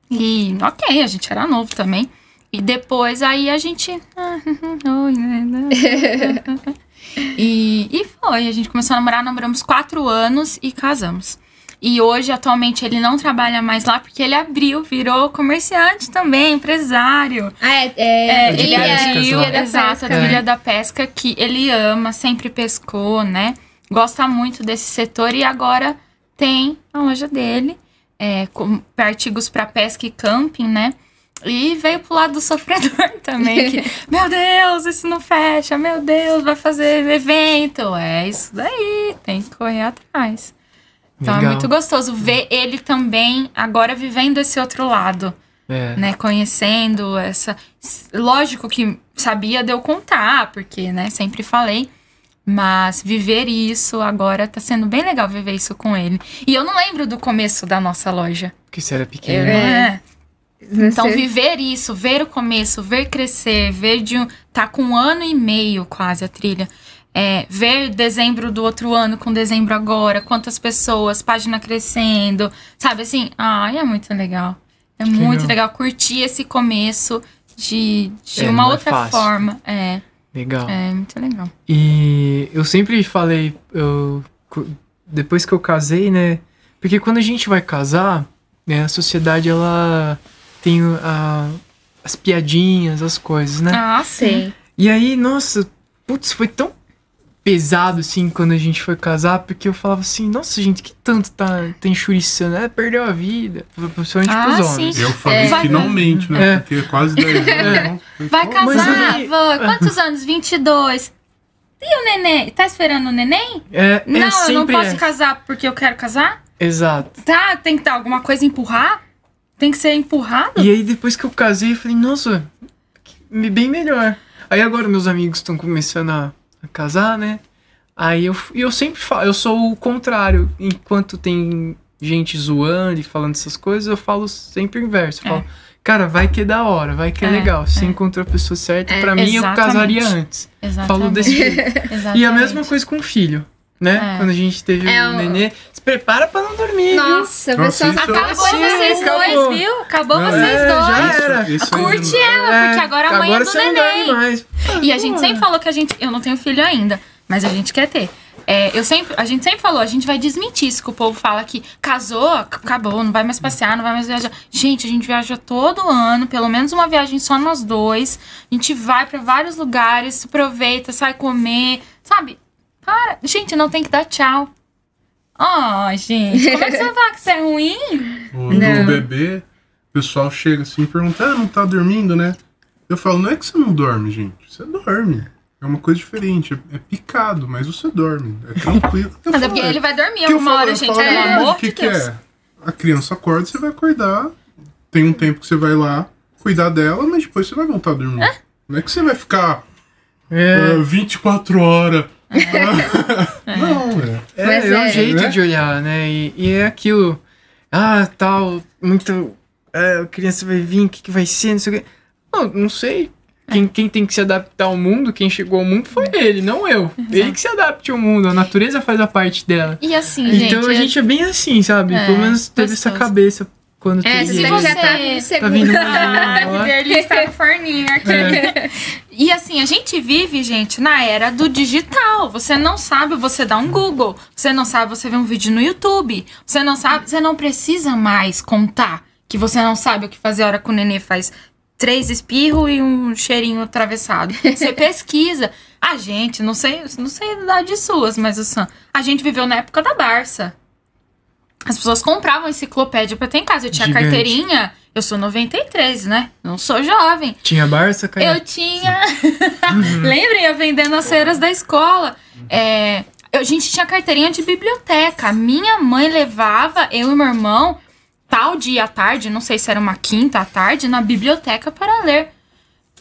E ok, a gente era novo também. E depois aí a gente. E, e foi. A gente começou a namorar, namoramos quatro anos e casamos. E hoje, atualmente, ele não trabalha mais lá porque ele abriu, virou comerciante também, empresário. Ah, é, é, É, de ele pescas abriu, lá. exato, a É. trilha da pesca que ele ama, sempre pescou, né? Gosta muito desse setor e agora tem a loja dele, é, com artigos para pesca e camping, né? E veio pro lado do sofredor também, que, meu Deus, isso não fecha, meu Deus, vai fazer evento. É isso daí, tem que correr atrás. Então é Legal. muito gostoso ver ele também agora vivendo esse outro lado É. né, conhecendo essa. Lógico que sabia de eu contar, porque, né, sempre falei. Mas viver isso agora tá sendo bem legal viver isso com ele. E eu não lembro do começo da nossa loja. Porque você era Eu, pequeno. não é. Então, viver isso, ver o começo, ver crescer, ver de um. Tá com um ano e meio quase a trilha. É, ver dezembro do outro ano com dezembro agora, quantas pessoas, página crescendo, sabe assim? Ai, é muito legal. É Que muito legal. legal curtir esse começo de, de É, uma é outra fácil. forma. É, Legal. é muito legal. E eu sempre falei, eu, depois que eu casei, né? Porque quando a gente vai casar, né, a sociedade ela tem a- as piadinhas, as coisas, né? Ah, sim. Sei. E aí, nossa, putz, foi tão pesado assim quando a gente foi casar, porque eu falava assim, nossa, gente, que tanto tá, tá enxuriçando, é, perdeu a vida, principalmente Ah, pros sim. homens. Eu falei É. finalmente, né? É. Porque quase 10 anos. não. Vai Pô, Mas casar, aí- Vô, Quantos anos? 22. E o neném? Tá esperando o neném? É, Não, é eu não posso é. casar porque eu quero casar? Exato. Tá, tem que dar alguma coisa empurrar? Tem que ser empurrado? E aí depois que eu casei, eu falei, nossa, bem melhor. Aí agora meus amigos estão começando a, a casar, né? Aí eu, eu sempre falo, eu sou o contrário. Enquanto tem gente zoando e falando essas coisas, eu falo sempre o inverso. Eu É. falo, cara, vai que é da hora, vai que é, É, legal. Você é. encontrou a pessoa certa, É, pra mim eu casaria antes. Exatamente. Falo desse jeito. E a mesma coisa com o filho, né? É. Quando a gente teve É, o o- nenê, se prepara pra não dormir? Nossa, Nossa, pessoa isso- Acabou Sim, vocês acabou. dois, viu? Acabou Não, vocês é, dois. já era. Isso, isso aí Curte ela, porque agora a mãe agora é do neném. E a gente sempre falou que a gente. Eu não tenho filho ainda, mas a gente quer ter. É, eu sempre, a gente sempre falou, a gente vai desmentir isso que o povo fala que casou, ac- acabou, não vai mais passear, não vai mais viajar. Gente, a gente viaja todo ano, pelo menos uma viagem só nós dois. A gente vai pra vários lugares, aproveita, sai comer, sabe? Para. Gente, não tem que dar tchau. Ó, gente, como é que você vai falar que isso é ruim? O Não. do bebê, o pessoal chega assim e pergunta: Ah, não tá dormindo, né? Eu falo: Não é que você não dorme, gente. Você dorme. É uma coisa diferente. É, é picado, mas você dorme. É tranquilo. Eu Mas é falo, porque ele vai dormir que eu alguma falo- hora, gente. falo, "Ah, amor o que de que Deus. é? A criança acorda, você vai acordar. Tem um tempo que você vai lá cuidar dela, mas depois você vai voltar a dormir. Não é que você vai ficar É. ah, 24 horas. não, é. É, Mas é um é, jeito de olhar, né? E, e é aquilo. Ah, tal, muito. É, a criança vai vir, o que, que vai ser, não sei o quê. Não, não sei. Quem, quem tem que se adaptar ao mundo, quem chegou ao mundo foi ele, não eu. Ele que se adapte ao mundo, a natureza faz a parte dela. E assim, gente. então a gente é bem assim, sabe? É, Pelo menos teve essa gostoso. cabeça quando É, você se ele. já tá você- vindo Tá vindo que delícia no forninho aqui. É. E assim, a gente vive, gente, na era do digital. Você não sabe, você dá um Google. Você não sabe, você vê um vídeo no YouTube. Você não sabe, você não precisa mais contar que você não sabe o que fazer a hora que o nenê faz três espirros e um cheirinho atravessado. Você pesquisa. A gente, não sei, não sei a idade suas, mas o Sam, a gente viveu na época da Barça. As pessoas compravam enciclopédia pra ter em casa. Eu tinha Gigante. carteirinha. Eu sou 93, né? Não sou jovem. Tinha Barça, cara? Eu tinha. Lembrem, eu vendendo nas feiras da escola. É, eu- a gente tinha carteirinha de biblioteca. Minha mãe levava eu e meu irmão, tal dia à tarde, não sei se era uma quinta à tarde, na biblioteca para ler.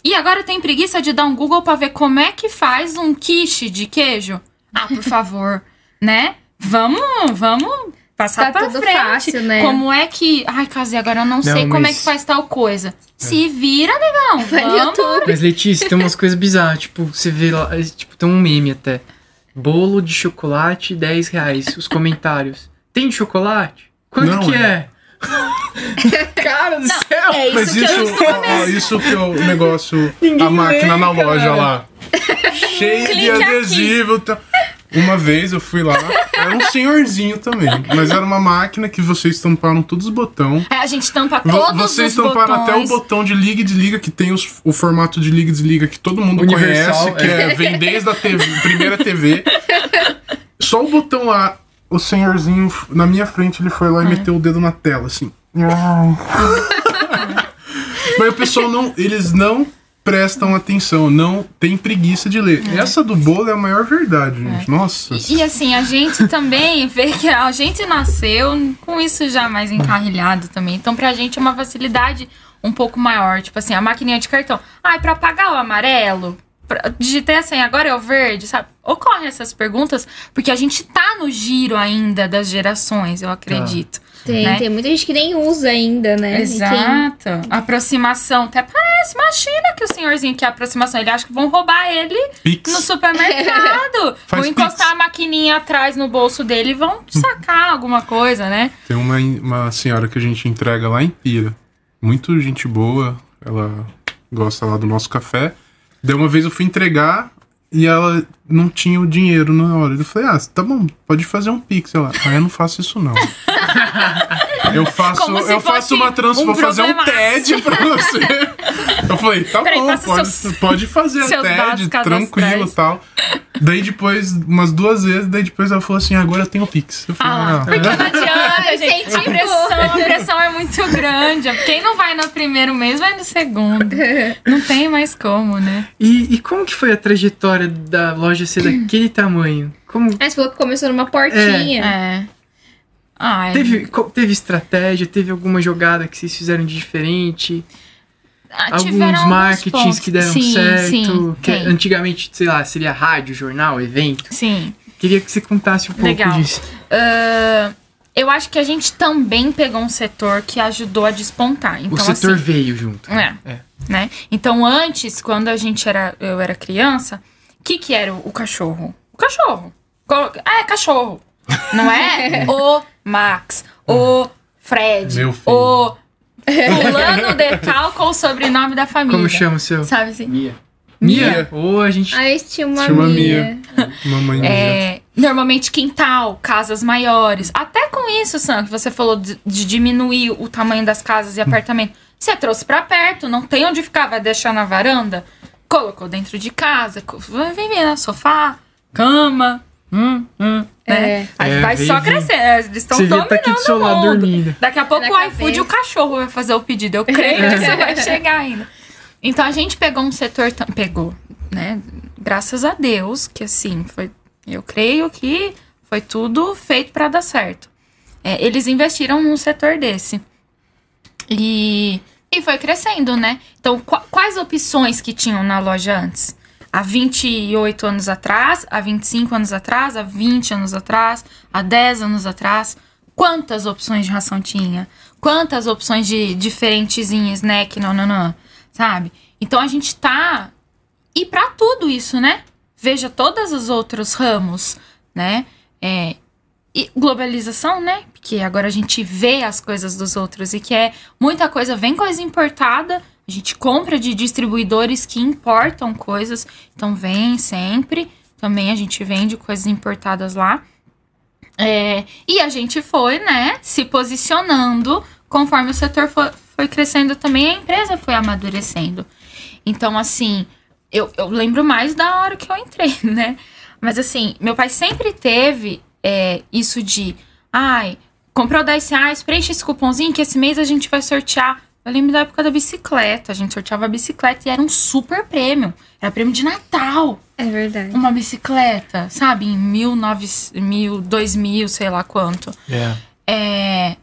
E agora tem preguiça de dar um Google para ver como é que faz um quiche de queijo? Ah, por favor, né? Vamos, vamos passar Tá pra tudo frente. fácil, né? Como é que. Ai, casei, agora eu não, sei como é que faz tal coisa. Se vira, negão. Vai no. YouTube. Mas Letícia, tem umas coisas bizarras. Tipo, você vê lá, é, tipo, tem um meme até. Bolo de chocolate, 10 reais. Os comentários. Tem de chocolate? Quanto Não que é. é? Cara do céu! é isso Mas isso, ó, isso que é o negócio, Ninguém a máquina lê, na loja cara. lá. Cheio de Clique aqui. adesivo. Tá. Uma vez eu fui lá, era um senhorzinho também, mas era uma máquina que vocês tamparam todos os botões. É, a gente tampa todos Vocês os tamparam botões. até o botão de liga e desliga, que tem os- o formato de liga e desliga que todo mundo Universal, conhece, que é, vem desde a TV, primeira TV. Só o botão lá, o senhorzinho na minha frente, ele foi lá e meteu o dedo na tela, assim. Mas o pessoal não. Eles não prestam atenção, não tem preguiça de ler. Essa do bolo é a maior verdade, gente. Nossa. E, e assim, a gente também vê que a gente nasceu com isso já mais encarrilhado também. Então, pra gente é uma facilidade um pouco maior. Tipo assim, a maquininha de cartão. Ai, pra pagar o amarelo, pra- digitei a senha, agora é o verde, sabe? Ocorrem essas perguntas porque a gente tá no giro ainda das gerações, eu acredito. Tem, né? tem muita gente que nem usa ainda, né? E quem- Exato. Aproximação. Até parece, imagina que o senhorzinho que é aproximação, ele acha que vão roubar ele Pix. no supermercado. Vão encostar pix. a maquininha atrás no bolso dele e vão sacar alguma coisa, né? Tem uma, uma senhora que a gente entrega lá em Pira. Muito gente boa. Ela gosta lá do nosso café. Daí uma vez eu fui entregar e ela não tinha o dinheiro na hora. Eu falei, ah, tá bom, pode fazer um pix. Ela, ah, eu não faço isso não. Eu faço, eu faço uma trans, um vou fazer um. TED pra você. Eu falei, tá Peraí, bom, pode, seus- pode fazer a TED, tranquilo e tal. Daí depois, umas duas vezes, daí depois ela falou assim, agora eu tenho Pix. Eu falei, Ah, ah, porque não adianta, gente. A muito grande. Quem não vai no primeiro mês, vai no segundo. Não tem mais como, né? E, e como que foi a trajetória da loja ser daquele tamanho? Como Ah, você falou que começou numa portinha. É. Ai, teve, teve estratégia, teve alguma jogada que vocês fizeram de diferente? ah, alguns marketings pontos. que deram sim, certo? Sim, que tem. antigamente, sei lá, seria rádio, jornal, evento. sim. Queria que você contasse um pouco Legal. disso. Ah, eu acho que a gente também pegou um setor que ajudou a despontar. Então, o setor assim, veio junto. É. É. né? Então, antes, quando a gente era, eu era criança, o que que era o, o cachorro? O cachorro. Co- É, cachorro. Não é o Max, o Fred, Meu filho. o fulano de tal com o sobrenome da família. Como chama o seu? Sabe assim? Mia. Mia. Ou a gente. Aí tinha uma Tinha uma Mia. mamãe É, normalmente quintal, casas maiores. Até com isso, Sam, que você falou de, de diminuir o tamanho das casas e apartamentos. Você trouxe pra perto, não tem onde ficar, vai deixar na varanda. Colocou dentro de casa, vai vir né? Sofá, cama. Hum, hum, né? É. Aí É, vai vem, só vem. crescer. Eles estão Você vê, dominando tá aqui do seu o lado mundo. dormindo. Daqui a pouco Na o cabeça. iFood e o cachorro vai fazer o pedido. Eu creio que isso vai chegar ainda. Então a gente pegou um setor. Pegou, né? Graças a Deus, que assim, foi. Eu creio que foi tudo feito pra dar certo. É, eles investiram num setor desse. E, e foi crescendo, né? Então, qua- quais opções que tinham na loja antes? Há 28 anos atrás, há 25 anos atrás, há 20 anos atrás, há 10 anos atrás. Quantas opções de ração tinha? Quantas opções de diferentezinhas, snack, não, não, não, sabe? Então a gente tá. E pra tudo isso, né? Veja todos os outros ramos, né? É, e globalização, né? Porque agora a gente vê as coisas dos outros e que é muita coisa, vem coisa importada, a gente compra de distribuidores que importam coisas, então vem sempre. Também a gente vende coisas importadas lá. É, e a gente foi, né, se posicionando conforme o setor foi, foi crescendo também, a empresa foi amadurecendo. Então, assim, eu, eu lembro mais da hora que eu entrei, né? Mas assim, meu pai sempre teve é, isso de, ai, comprou 10 reais, preenche esse cupomzinho que esse mês a gente vai sortear. Eu lembro da época da bicicleta, a gente sorteava a bicicleta e era um super prêmio. Era prêmio de Natal É verdade. uma bicicleta, sabe? Em 1900, mil, 2000, sei lá quanto. É. É.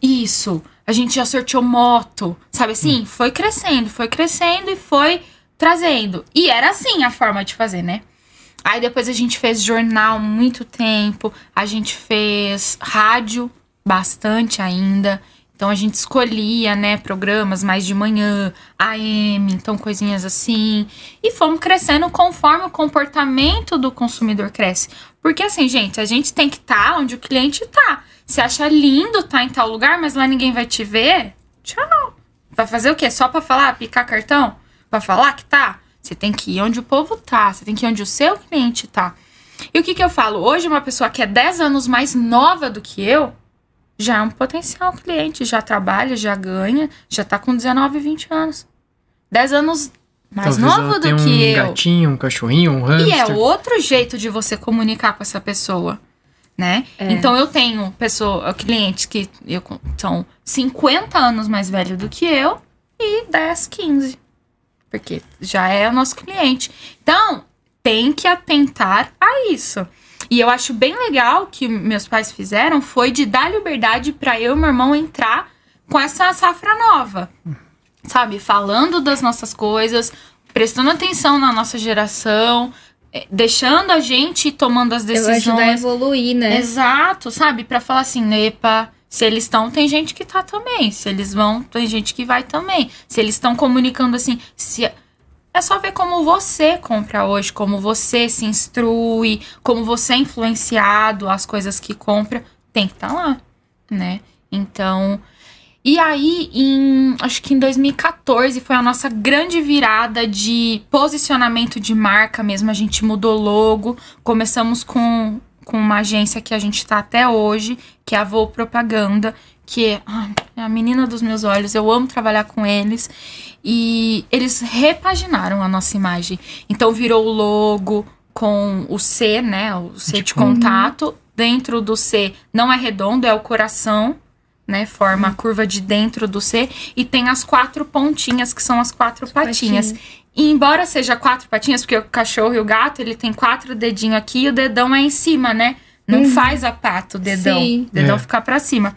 Isso. A gente já sorteou moto, sabe assim? Foi crescendo, foi crescendo e foi trazendo. E era assim a forma de fazer, né? Aí depois a gente fez jornal muito tempo, a gente fez rádio bastante ainda. Então a gente escolhia, né, programas mais de manhã, AM, então coisinhas assim. E fomos crescendo conforme o comportamento do consumidor cresce. Porque assim, gente, a gente tem que estar onde o cliente tá. Você acha lindo estar em tal lugar, mas lá ninguém vai te ver? Tchau. Vai fazer o quê? Só pra falar, picar cartão? Pra falar que tá? Você tem que ir onde o povo tá, você tem que ir onde o seu cliente tá. E o que que eu falo? Hoje, uma pessoa que é 10 anos mais nova do que eu, já é um potencial cliente, já trabalha, já ganha, já tá com 19, 20 anos. 10 anos mais Talvez novo do que um eu. gatinho, um cachorrinho, um hamster. E é outro jeito de você comunicar com essa pessoa, né? É. Então eu tenho pessoa, clientes que eu, são 50 anos mais velho do que eu e 10, 15. Porque já é o nosso cliente. Então, tem que atentar a isso. E eu acho bem legal que meus pais fizeram foi de dar liberdade para eu e meu irmão entrar com essa safra nova. Sabe? Falando das nossas coisas, prestando atenção na nossa geração, deixando a gente tomando as Eu ajudar a decisões. evoluir, né? Exato, sabe? Pra falar assim, epa, se eles estão, tem gente que tá também. Se eles vão, tem gente que vai também. Se eles estão comunicando assim, se é só ver como você compra hoje, como você se instrui, como você é influenciado as coisas que compra, tem que estar lá, né? Então, e aí em, acho que em 2014 foi a nossa grande virada de posicionamento de marca mesmo, a gente mudou logo, começamos com com uma agência que a gente tá até hoje, que é a Voo Propaganda, que é ah, é a menina dos meus olhos, eu amo trabalhar com eles. E eles repaginaram a nossa imagem. Então virou o logo com o C, né? O C de Tipo, contato. Dentro do C não é redondo, é o coração, né? Forma a curva de dentro do C. E tem as quatro pontinhas, que são as quatro patinhas. E embora seja quatro patinhas, porque o cachorro e o gato, ele tem quatro dedinhos aqui e o dedão é em cima, né? Não faz a pata o dedão. Sim. O dedão É. fica pra cima.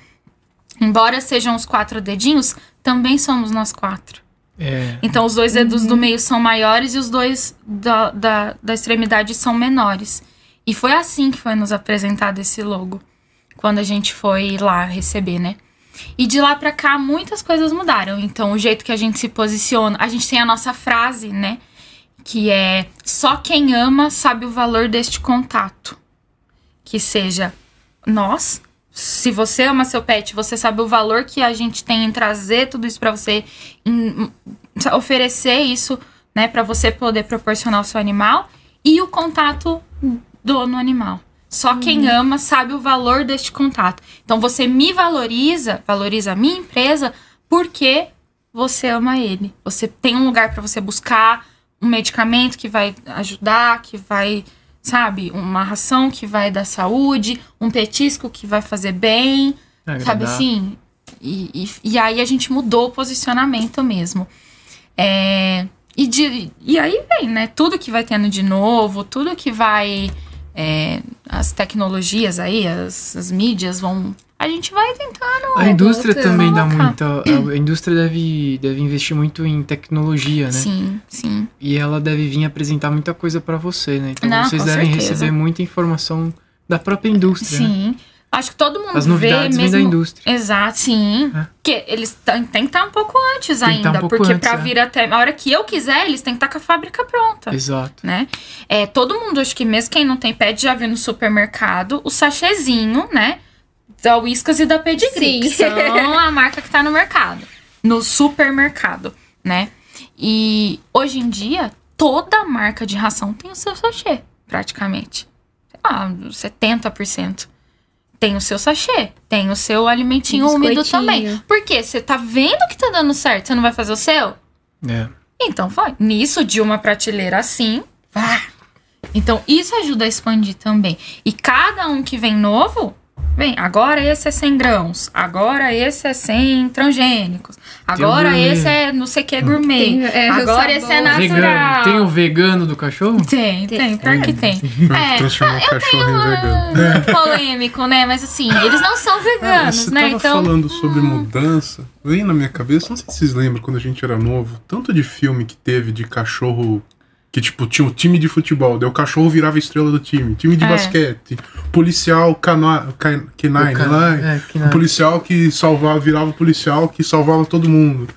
Embora sejam os quatro dedinhos, também somos nós quatro. É, Então, os dois dedos do meio são maiores e os dois da, da, da extremidade são menores. E foi assim que foi nos apresentado esse logo. Quando a gente foi lá receber, né? E de lá pra cá, muitas coisas mudaram. Então, o jeito que a gente se posiciona. A gente tem a nossa frase, né? Que é: só quem ama sabe o valor deste contato. Que seja nós. Se você ama seu pet, você sabe o valor que a gente tem em trazer tudo isso pra você, em oferecer isso, né, Pra você poder proporcionar ao seu animal e o contato dono animal. Só quem ama sabe o valor deste contato. Então você me valoriza, valoriza a minha empresa porque você ama ele. Você tem um lugar pra você buscar um medicamento que vai ajudar, que vai, sabe, uma ração que vai dar saúde, um petisco que vai fazer bem, sabe assim? E, e, e aí a gente mudou o posicionamento mesmo. É, e, de, e aí vem, né? Tudo que vai tendo de novo, tudo que vai. É, as tecnologias aí, as, as mídias vão. A gente vai tentando. A indústria também dá Colocar. muita. A indústria deve, deve investir muito em tecnologia, né? Sim, sim. E ela deve vir apresentar muita coisa pra você, né? Então Não, vocês devem certeza. receber muita informação da própria indústria. né? Acho que todo mundo As vê novidades vêm mesmo. da indústria. Exato, sim. É. Porque eles têm que estar um pouco antes Tem que ainda. um pouco porque pra é. vir até. A hora que eu quiser, eles têm que estar com a fábrica pronta. Exato. né? É, todo mundo, acho que mesmo quem não tem pet, já viu no supermercado o sachêzinho, né? Da Whiskas e da Pedigree, que são a marca que tá no mercado. No supermercado, né? E hoje em dia, toda marca de ração tem o seu sachê, praticamente. Sei lá, 70% tem o seu sachê, tem o seu alimentinho úmido também. Por quê? Você tá vendo que tá dando certo, você não vai fazer o seu? É. Então foi. Nisso, de uma prateleira assim, vá. Então, isso ajuda a expandir também. E cada um que vem novo, vem, agora esse é 100 grãos, agora esse é 100 transgênicos, agora esse é não sei o que gourmet, Tem, é, agora esse é natural. Vegano. Tem o vegano do cachorro? Tem, tem, pior que tem. É, Transformar o cachorro em vegano. um polêmico, né? Mas assim, eles não são Ah, veganos, você né? tava Então, falando sobre mudança, veio na minha cabeça, não sei se vocês lembram quando a gente era novo, tanto de filme que teve de cachorro que tipo tinha um time de futebol, daí o cachorro virava a estrela do time, time de É. basquete, policial cana, can, canine O ca- lá, é, o canine. policial que salvava, virava o policial que salvava todo mundo.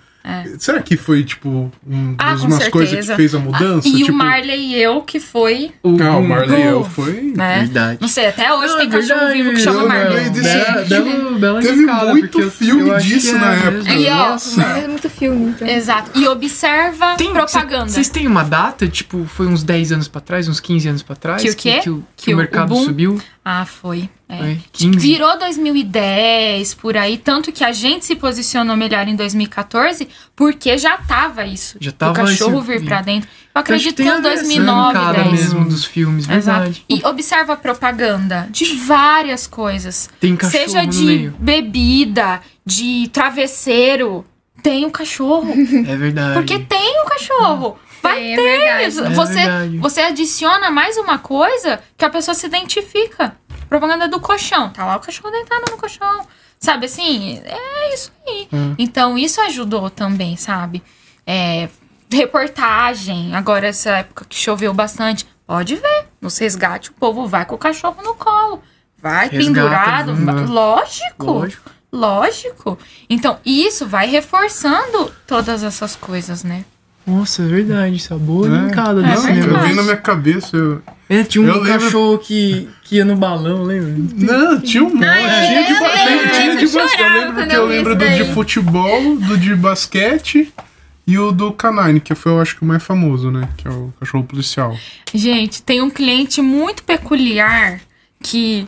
Será que foi, tipo, um, Ah, umas coisas que fez a mudança? e tipo, o Marley e eu, que foi. O, Ah, o Marley Gu. eu foi. Né? Verdade. Não sei, até hoje Ah, tem cachorro verdade, vivo que chama eu Marley. desse- Bela, bela, bela Teve muito eu- filme eu que disso é na época. E, ó, Nossa. É muito filme, então. Exato. E observa Tem- propaganda. cê- Vocês têm uma data? Tipo, foi uns 10 anos pra trás, uns 15 anos pra trás? Que o quê? Que, o, que Que o o- mercado o subiu? Ah, foi. É. 15? Virou 2010, por aí. Tanto que a gente se posicionou melhor em 2014, porque já tava isso. Já tava cachorro esse- vir pra dentro. Eu que acredito tem que a uns ver, 2009, essa 10. mesmo dos filmes, Exato. verdade. E observa a propaganda de várias coisas. Tem cachorro Seja no de meio. bebida, de travesseiro. Tem o cachorro. É verdade. Porque tem o cachorro. Vai É ter. verdade. É Você, verdade. você adiciona mais uma coisa que a pessoa se identifica. Propaganda do colchão. Tá lá o cachorro deitado no colchão. Sabe assim? É isso aí. Hum. Então, isso ajudou também, sabe? É, reportagem. Agora, essa época que choveu bastante. Pode ver. Nos resgate, o povo vai com o cachorro no colo. Vai Resgata, pendurado. né? Lógico. Lógico. Lógico. Então, isso vai reforçando todas essas coisas, né? Nossa, é verdade. Isso é boa É. linkada É verdade. eu vi na minha cabeça. Eu... É, tinha um Eu lembro- cachorro que, que ia no balão, lembra? Não, tinha um monte. Tinha de, lembro, tinha de basquete. Eu lembro que eu lembro do de futebol, do de basquete e o do canine, que foi, eu acho que o mais famoso, né? Que é o cachorro policial. Gente, tem um cliente muito peculiar que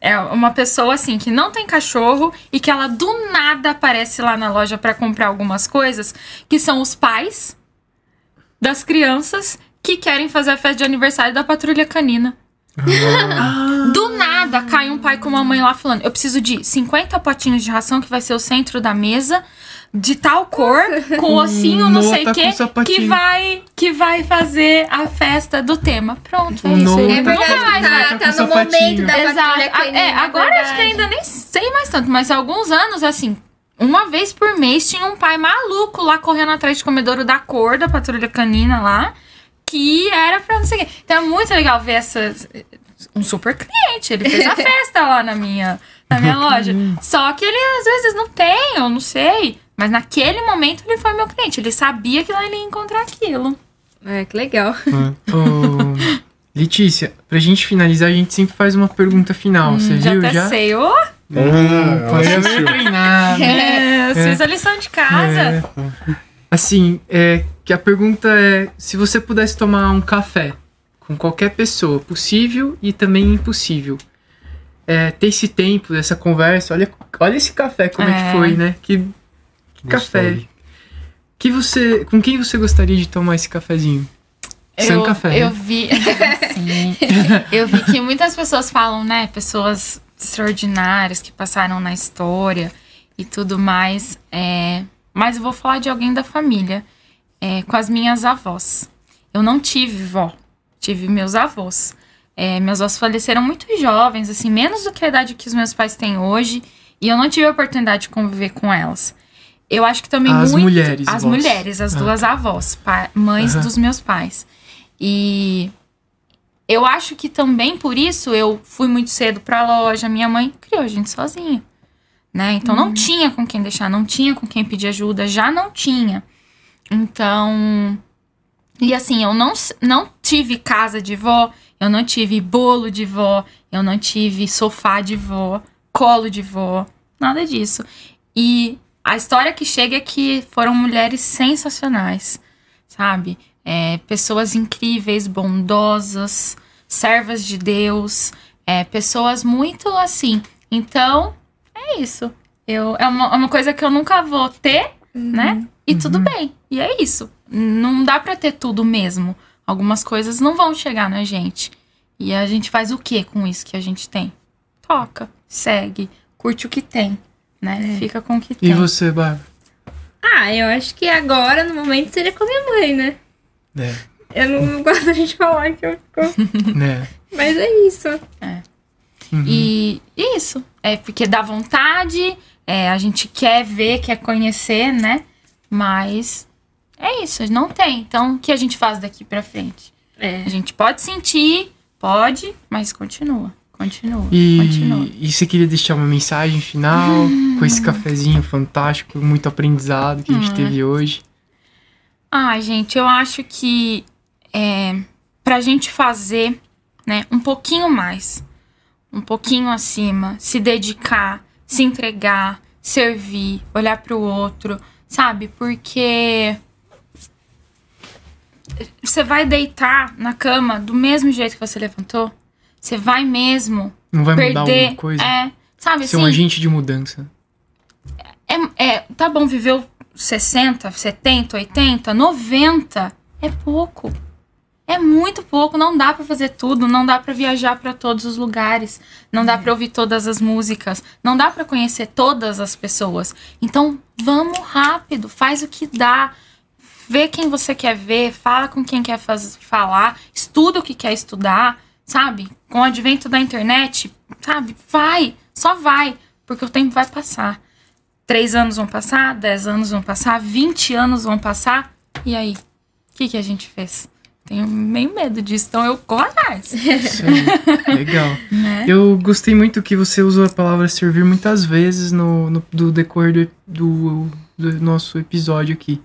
é uma pessoa assim que não tem cachorro e que ela do nada aparece lá na loja pra comprar algumas coisas, que são os pais das crianças que querem fazer a festa de aniversário da patrulha canina. Do nada cai um pai com uma mãe lá falando: Eu preciso de 50 potinhos de ração que vai ser o centro da mesa, de tal cor, com ossinho, não sei o quê, que vai, que vai fazer a festa do tema. Pronto, é isso. Ele É tá nunca verdade, mais tá, tá tá no sapatinho. momento da Exato. Ah, canina. É, agora acho que verdade. ainda nem sei mais tanto, mas há alguns anos, assim, uma vez por mês tinha um pai maluco lá correndo atrás de comedouro da cor da patrulha canina lá, que era pra não sei o quê. Então é muito legal ver essas. Um super cliente, ele fez a festa lá na minha, na minha loja. Só que ele às vezes não tem, eu não sei. Mas naquele momento ele foi meu cliente. Ele sabia que lá ele ia encontrar aquilo. É, que legal. Ô, Letícia, pra gente finalizar, a gente sempre faz uma pergunta final. Você Hum, já viu até já? sei. Ô, ela Foi assistiu. treinado. é, fiz a lição de casa. É. Assim, é, que a pergunta é: se você pudesse tomar um café com qualquer pessoa, possível e também impossível, é, ter esse tempo, essa conversa, olha, olha esse café, como é, É. que foi, né? Que, que café. Que você, com quem você gostaria de tomar esse cafezinho? Sem eu, café, Eu né? vi. Sim. eu vi que muitas pessoas falam, né? Pessoas extraordinárias que passaram na história e tudo mais. É, mas eu vou falar de alguém da família. é, com as minhas avós. Eu não tive vó, tive meus avós. É, meus avós faleceram muito jovens, assim, menos do que a idade que os meus pais têm hoje. E eu não tive a oportunidade de conviver com elas. Eu acho que também As muito. mulheres, As vós. mulheres, as Ah, duas avós, mães Aham. dos meus pais. E eu acho que também por isso eu fui muito cedo pra loja. Minha mãe criou a gente sozinha. Né? Então não tinha com quem deixar, não tinha com quem pedir ajuda, já não tinha. Então. E assim, eu não, não tive casa de vó, eu não tive bolo de vó, eu não tive sofá de vó, colo de vó, nada disso. E a história que chega é que foram mulheres sensacionais, sabe? É, pessoas incríveis, bondosas, servas de Deus, é, pessoas muito assim. Então, é isso. Eu, é, uma, é uma coisa que eu nunca vou ter, né? E tudo bem. E é isso. Não dá pra ter tudo mesmo. Algumas coisas não vão chegar na gente. E a gente faz o que com isso que a gente tem? Toca, segue, curte o que tem, né? Fica com o que E tem. você, Bárbara? Ah, eu acho que agora, no momento, seria com a minha mãe, né? É, Eu não, não gosto de falar que eu fico. né? Mas é isso. Uhum. E isso. É porque dá vontade, é, a gente quer ver, quer conhecer, né? Mas é isso, não tem. Então, o que a gente faz daqui pra frente? É. A gente pode sentir, pode, mas continua. Continua, E, continua. e você queria deixar uma mensagem final com esse cafezinho fantástico, muito aprendizado que a gente teve hoje? Ah, gente, eu acho que é, pra gente fazer, né, um pouquinho mais, um pouquinho acima, se dedicar, se entregar, servir, olhar pro outro, sabe? Porque você vai deitar na cama do mesmo jeito que você levantou? Você vai mesmo Não vai mudar perder, alguma coisa? é, sabe Ser assim? um agente de mudança. É, é, tá bom, viveu 60, 70, 80, 90 é pouco. É muito pouco, não dá pra fazer tudo, não dá pra viajar pra todos os lugares, não dá pra ouvir todas as músicas, não dá pra conhecer todas as pessoas. Então, vamos rápido, faz o que dá. Vê quem você quer ver, fala com quem quer faz, falar, estuda o que quer estudar, sabe? Com o advento da internet, sabe? Vai, só vai, porque o tempo vai passar. Três anos vão passar, dez anos vão passar, vinte anos vão passar. E aí? O que, que a gente fez? Tenho meio medo disso, então eu corro atrás. Legal. né? Eu gostei muito que você usou a palavra servir muitas vezes no, no do decorrer do, do, do nosso episódio aqui.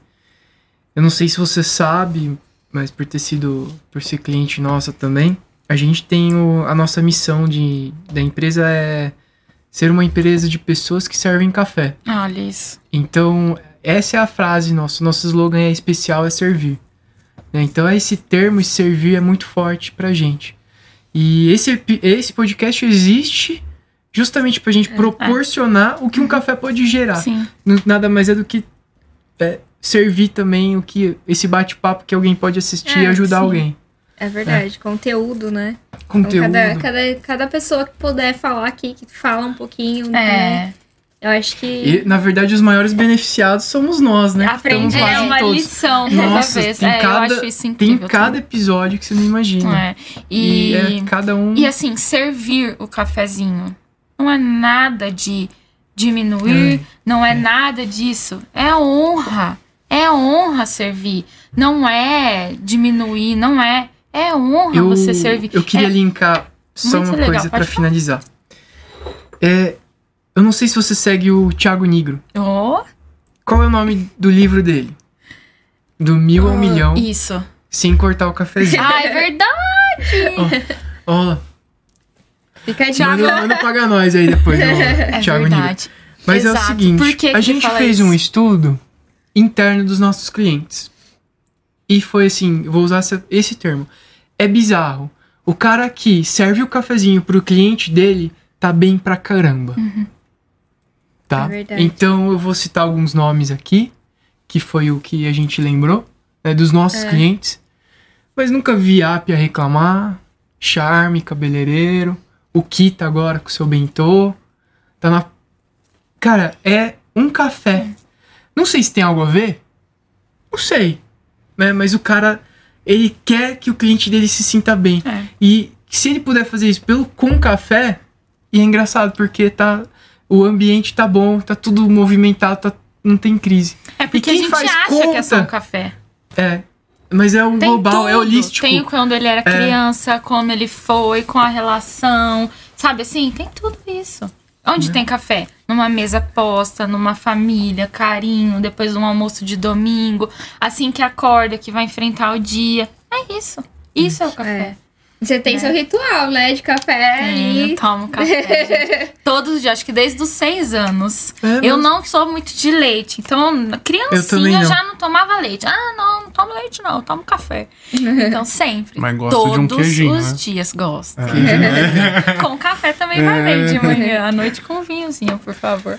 Eu não sei se você sabe, mas por ter sido, por ser cliente nossa também, a gente tem o, a nossa missão de, da empresa é ser uma empresa de pessoas que servem café. Olha isso. Então, essa é a frase nossa. Nosso slogan é especial, é servir. Né? Então, esse termo servir é muito forte pra gente. E esse, esse podcast existe justamente pra gente proporcionar o que um café pode gerar. Sim. Nada mais é do que é, servir também o que esse bate-papo que alguém pode assistir e É, ajudar sim. alguém. É verdade, conteúdo, né? Então, Conteúdo. cada, cada, cada pessoa que puder falar aqui, que fala um pouquinho, né? É. Eu acho que. E, na verdade, os maiores beneficiados somos nós, né? estamos é uma todos. lição Nossa, vez. tem é, cada- eu acho isso Tem incrível. cada episódio que você não imagina. É. E, E, é cada um. e assim, servir o cafezinho não é nada de diminuir, não é, nada disso. É honra. É honra servir. Não é diminuir, não é. É honra eu, você servir. eu queria É- linkar só uma legal, coisa falar. finalizar. É, eu não sei se você segue o Thiago Nigro. Oh, Qual é o nome do livro dele? Do mil ao milhão, isso. sem cortar o cafezinho. Ah, é verdade. Ó, Fica a dica. manda, manda pagar nós aí depois, ó, É Thiago Nigro. verdade. Mas é o Exato. seguinte, Por que a que gente fez isso? um estudo interno dos nossos clientes. E foi assim, vou usar essa- esse termo. É bizarro. O cara que serve o cafezinho pro cliente dele tá bem pra caramba. Tá? É. Então eu vou citar alguns nomes aqui, que foi o que a gente lembrou, né, dos nossos É. clientes. Mas nunca vi a Apia reclamar. Charme, cabeleireiro. O Kita agora com o seu bentô. Tá na. Cara, é um café. Não sei se tem algo a ver. Não sei. Né? Mas o cara, ele quer que o cliente dele se sinta bem. É. E se ele puder fazer isso pelo com café, e é engraçado, porque tá. O ambiente tá bom, tá tudo movimentado, tá, não tem crise. É porque a gente faz acha que é só um conta? café. É. Mas é um Tem global, é tudo. holístico. Tem quando ele era criança, como ele foi, com a relação. Sabe assim? Tem tudo isso. Onde Né? tem café? Numa mesa posta, numa família, carinho, depois de um almoço de domingo, assim que acorda, que vai enfrentar o dia. É isso. Isso é o café. Você tem né? seu ritual, né? De café Tenho, e. tomo café, gente. Todos os dias, acho que desde os seis anos. É, eu não sou muito de leite. Então, Eu criancinha não. já não tomava leite. Ah, não, não tomo leite, não, eu tomo café. Então, sempre. Mas gosta de um Todos queijinho, os né? dias gosto. É. Com café também vai bem de manhã. À noite com vinhozinho, por favor.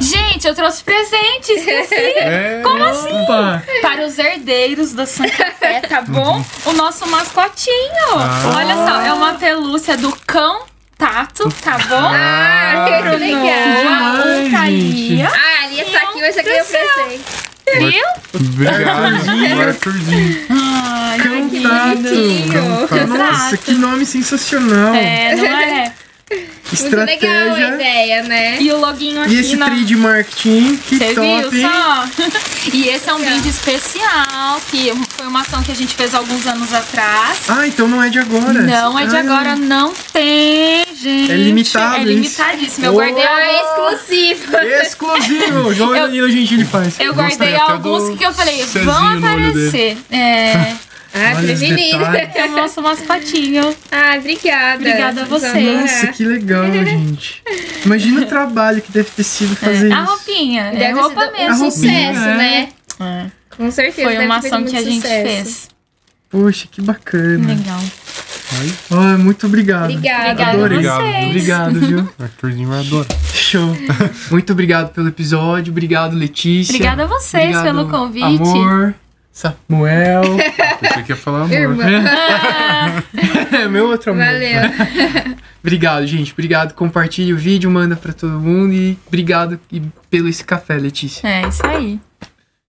Gente, eu trouxe presente, esqueci. É. Como assim? Opa! Para os herdeiros da Sun Café, tá bom? O nosso mascotinho. Ah. Olha só, é uma pelúcia do cão Tato, tá bom? Ah, que Pro legal. Demais, Thalia. Ah, ali tá aqui, ser aqui o presente. Viu? Obrigado, Arthurzinho. Ai, Cão que. Nossa, que nome sensacional. é, não é? Muito legal a Estratégia. ideia, né? E o loginho aqui E esse na... de marketing, que Você top, viu só? e esse é um brinde especial, que foi uma ação que a gente fez alguns anos atrás. Ah, então não é de agora. Não é de Ah, agora, não tem, gente. É limitado É limitadíssimo. Eu Oh. guardei Ah, alguns. exclusivo. Exclusivo! Igual Eu- o Danilo Gentili faz. Eu guardei alguns do que eu falei, vão aparecer. É. Ah, Olha os detalhes. É o nosso mascotinho. Ah, obrigada. Obrigada a você. Nossa, que legal, gente. Imagina o trabalho que deve ter sido fazer A isso. roupinha. É Deve roupa mesmo. A um roupinha, sucesso, é. né? É. Com certeza. Foi uma ação que a gente sucesso. fez. Poxa, que bacana. Legal. Oh, muito obrigado. Obrigada. Obrigada Adorei. a vocês. Obrigado, viu? Arthurzinho vai adorar. Show. Muito obrigado pelo episódio. Obrigado, Letícia. Obrigada a vocês Obrigado, pelo convite. Amor, Samuel. Pensei que ia falar amor. Irmã. é meu outro amor. Valeu. Obrigado, gente. Obrigado. Compartilhe o vídeo, manda pra todo mundo. E obrigado e- pelo esse café, Letícia. É isso aí.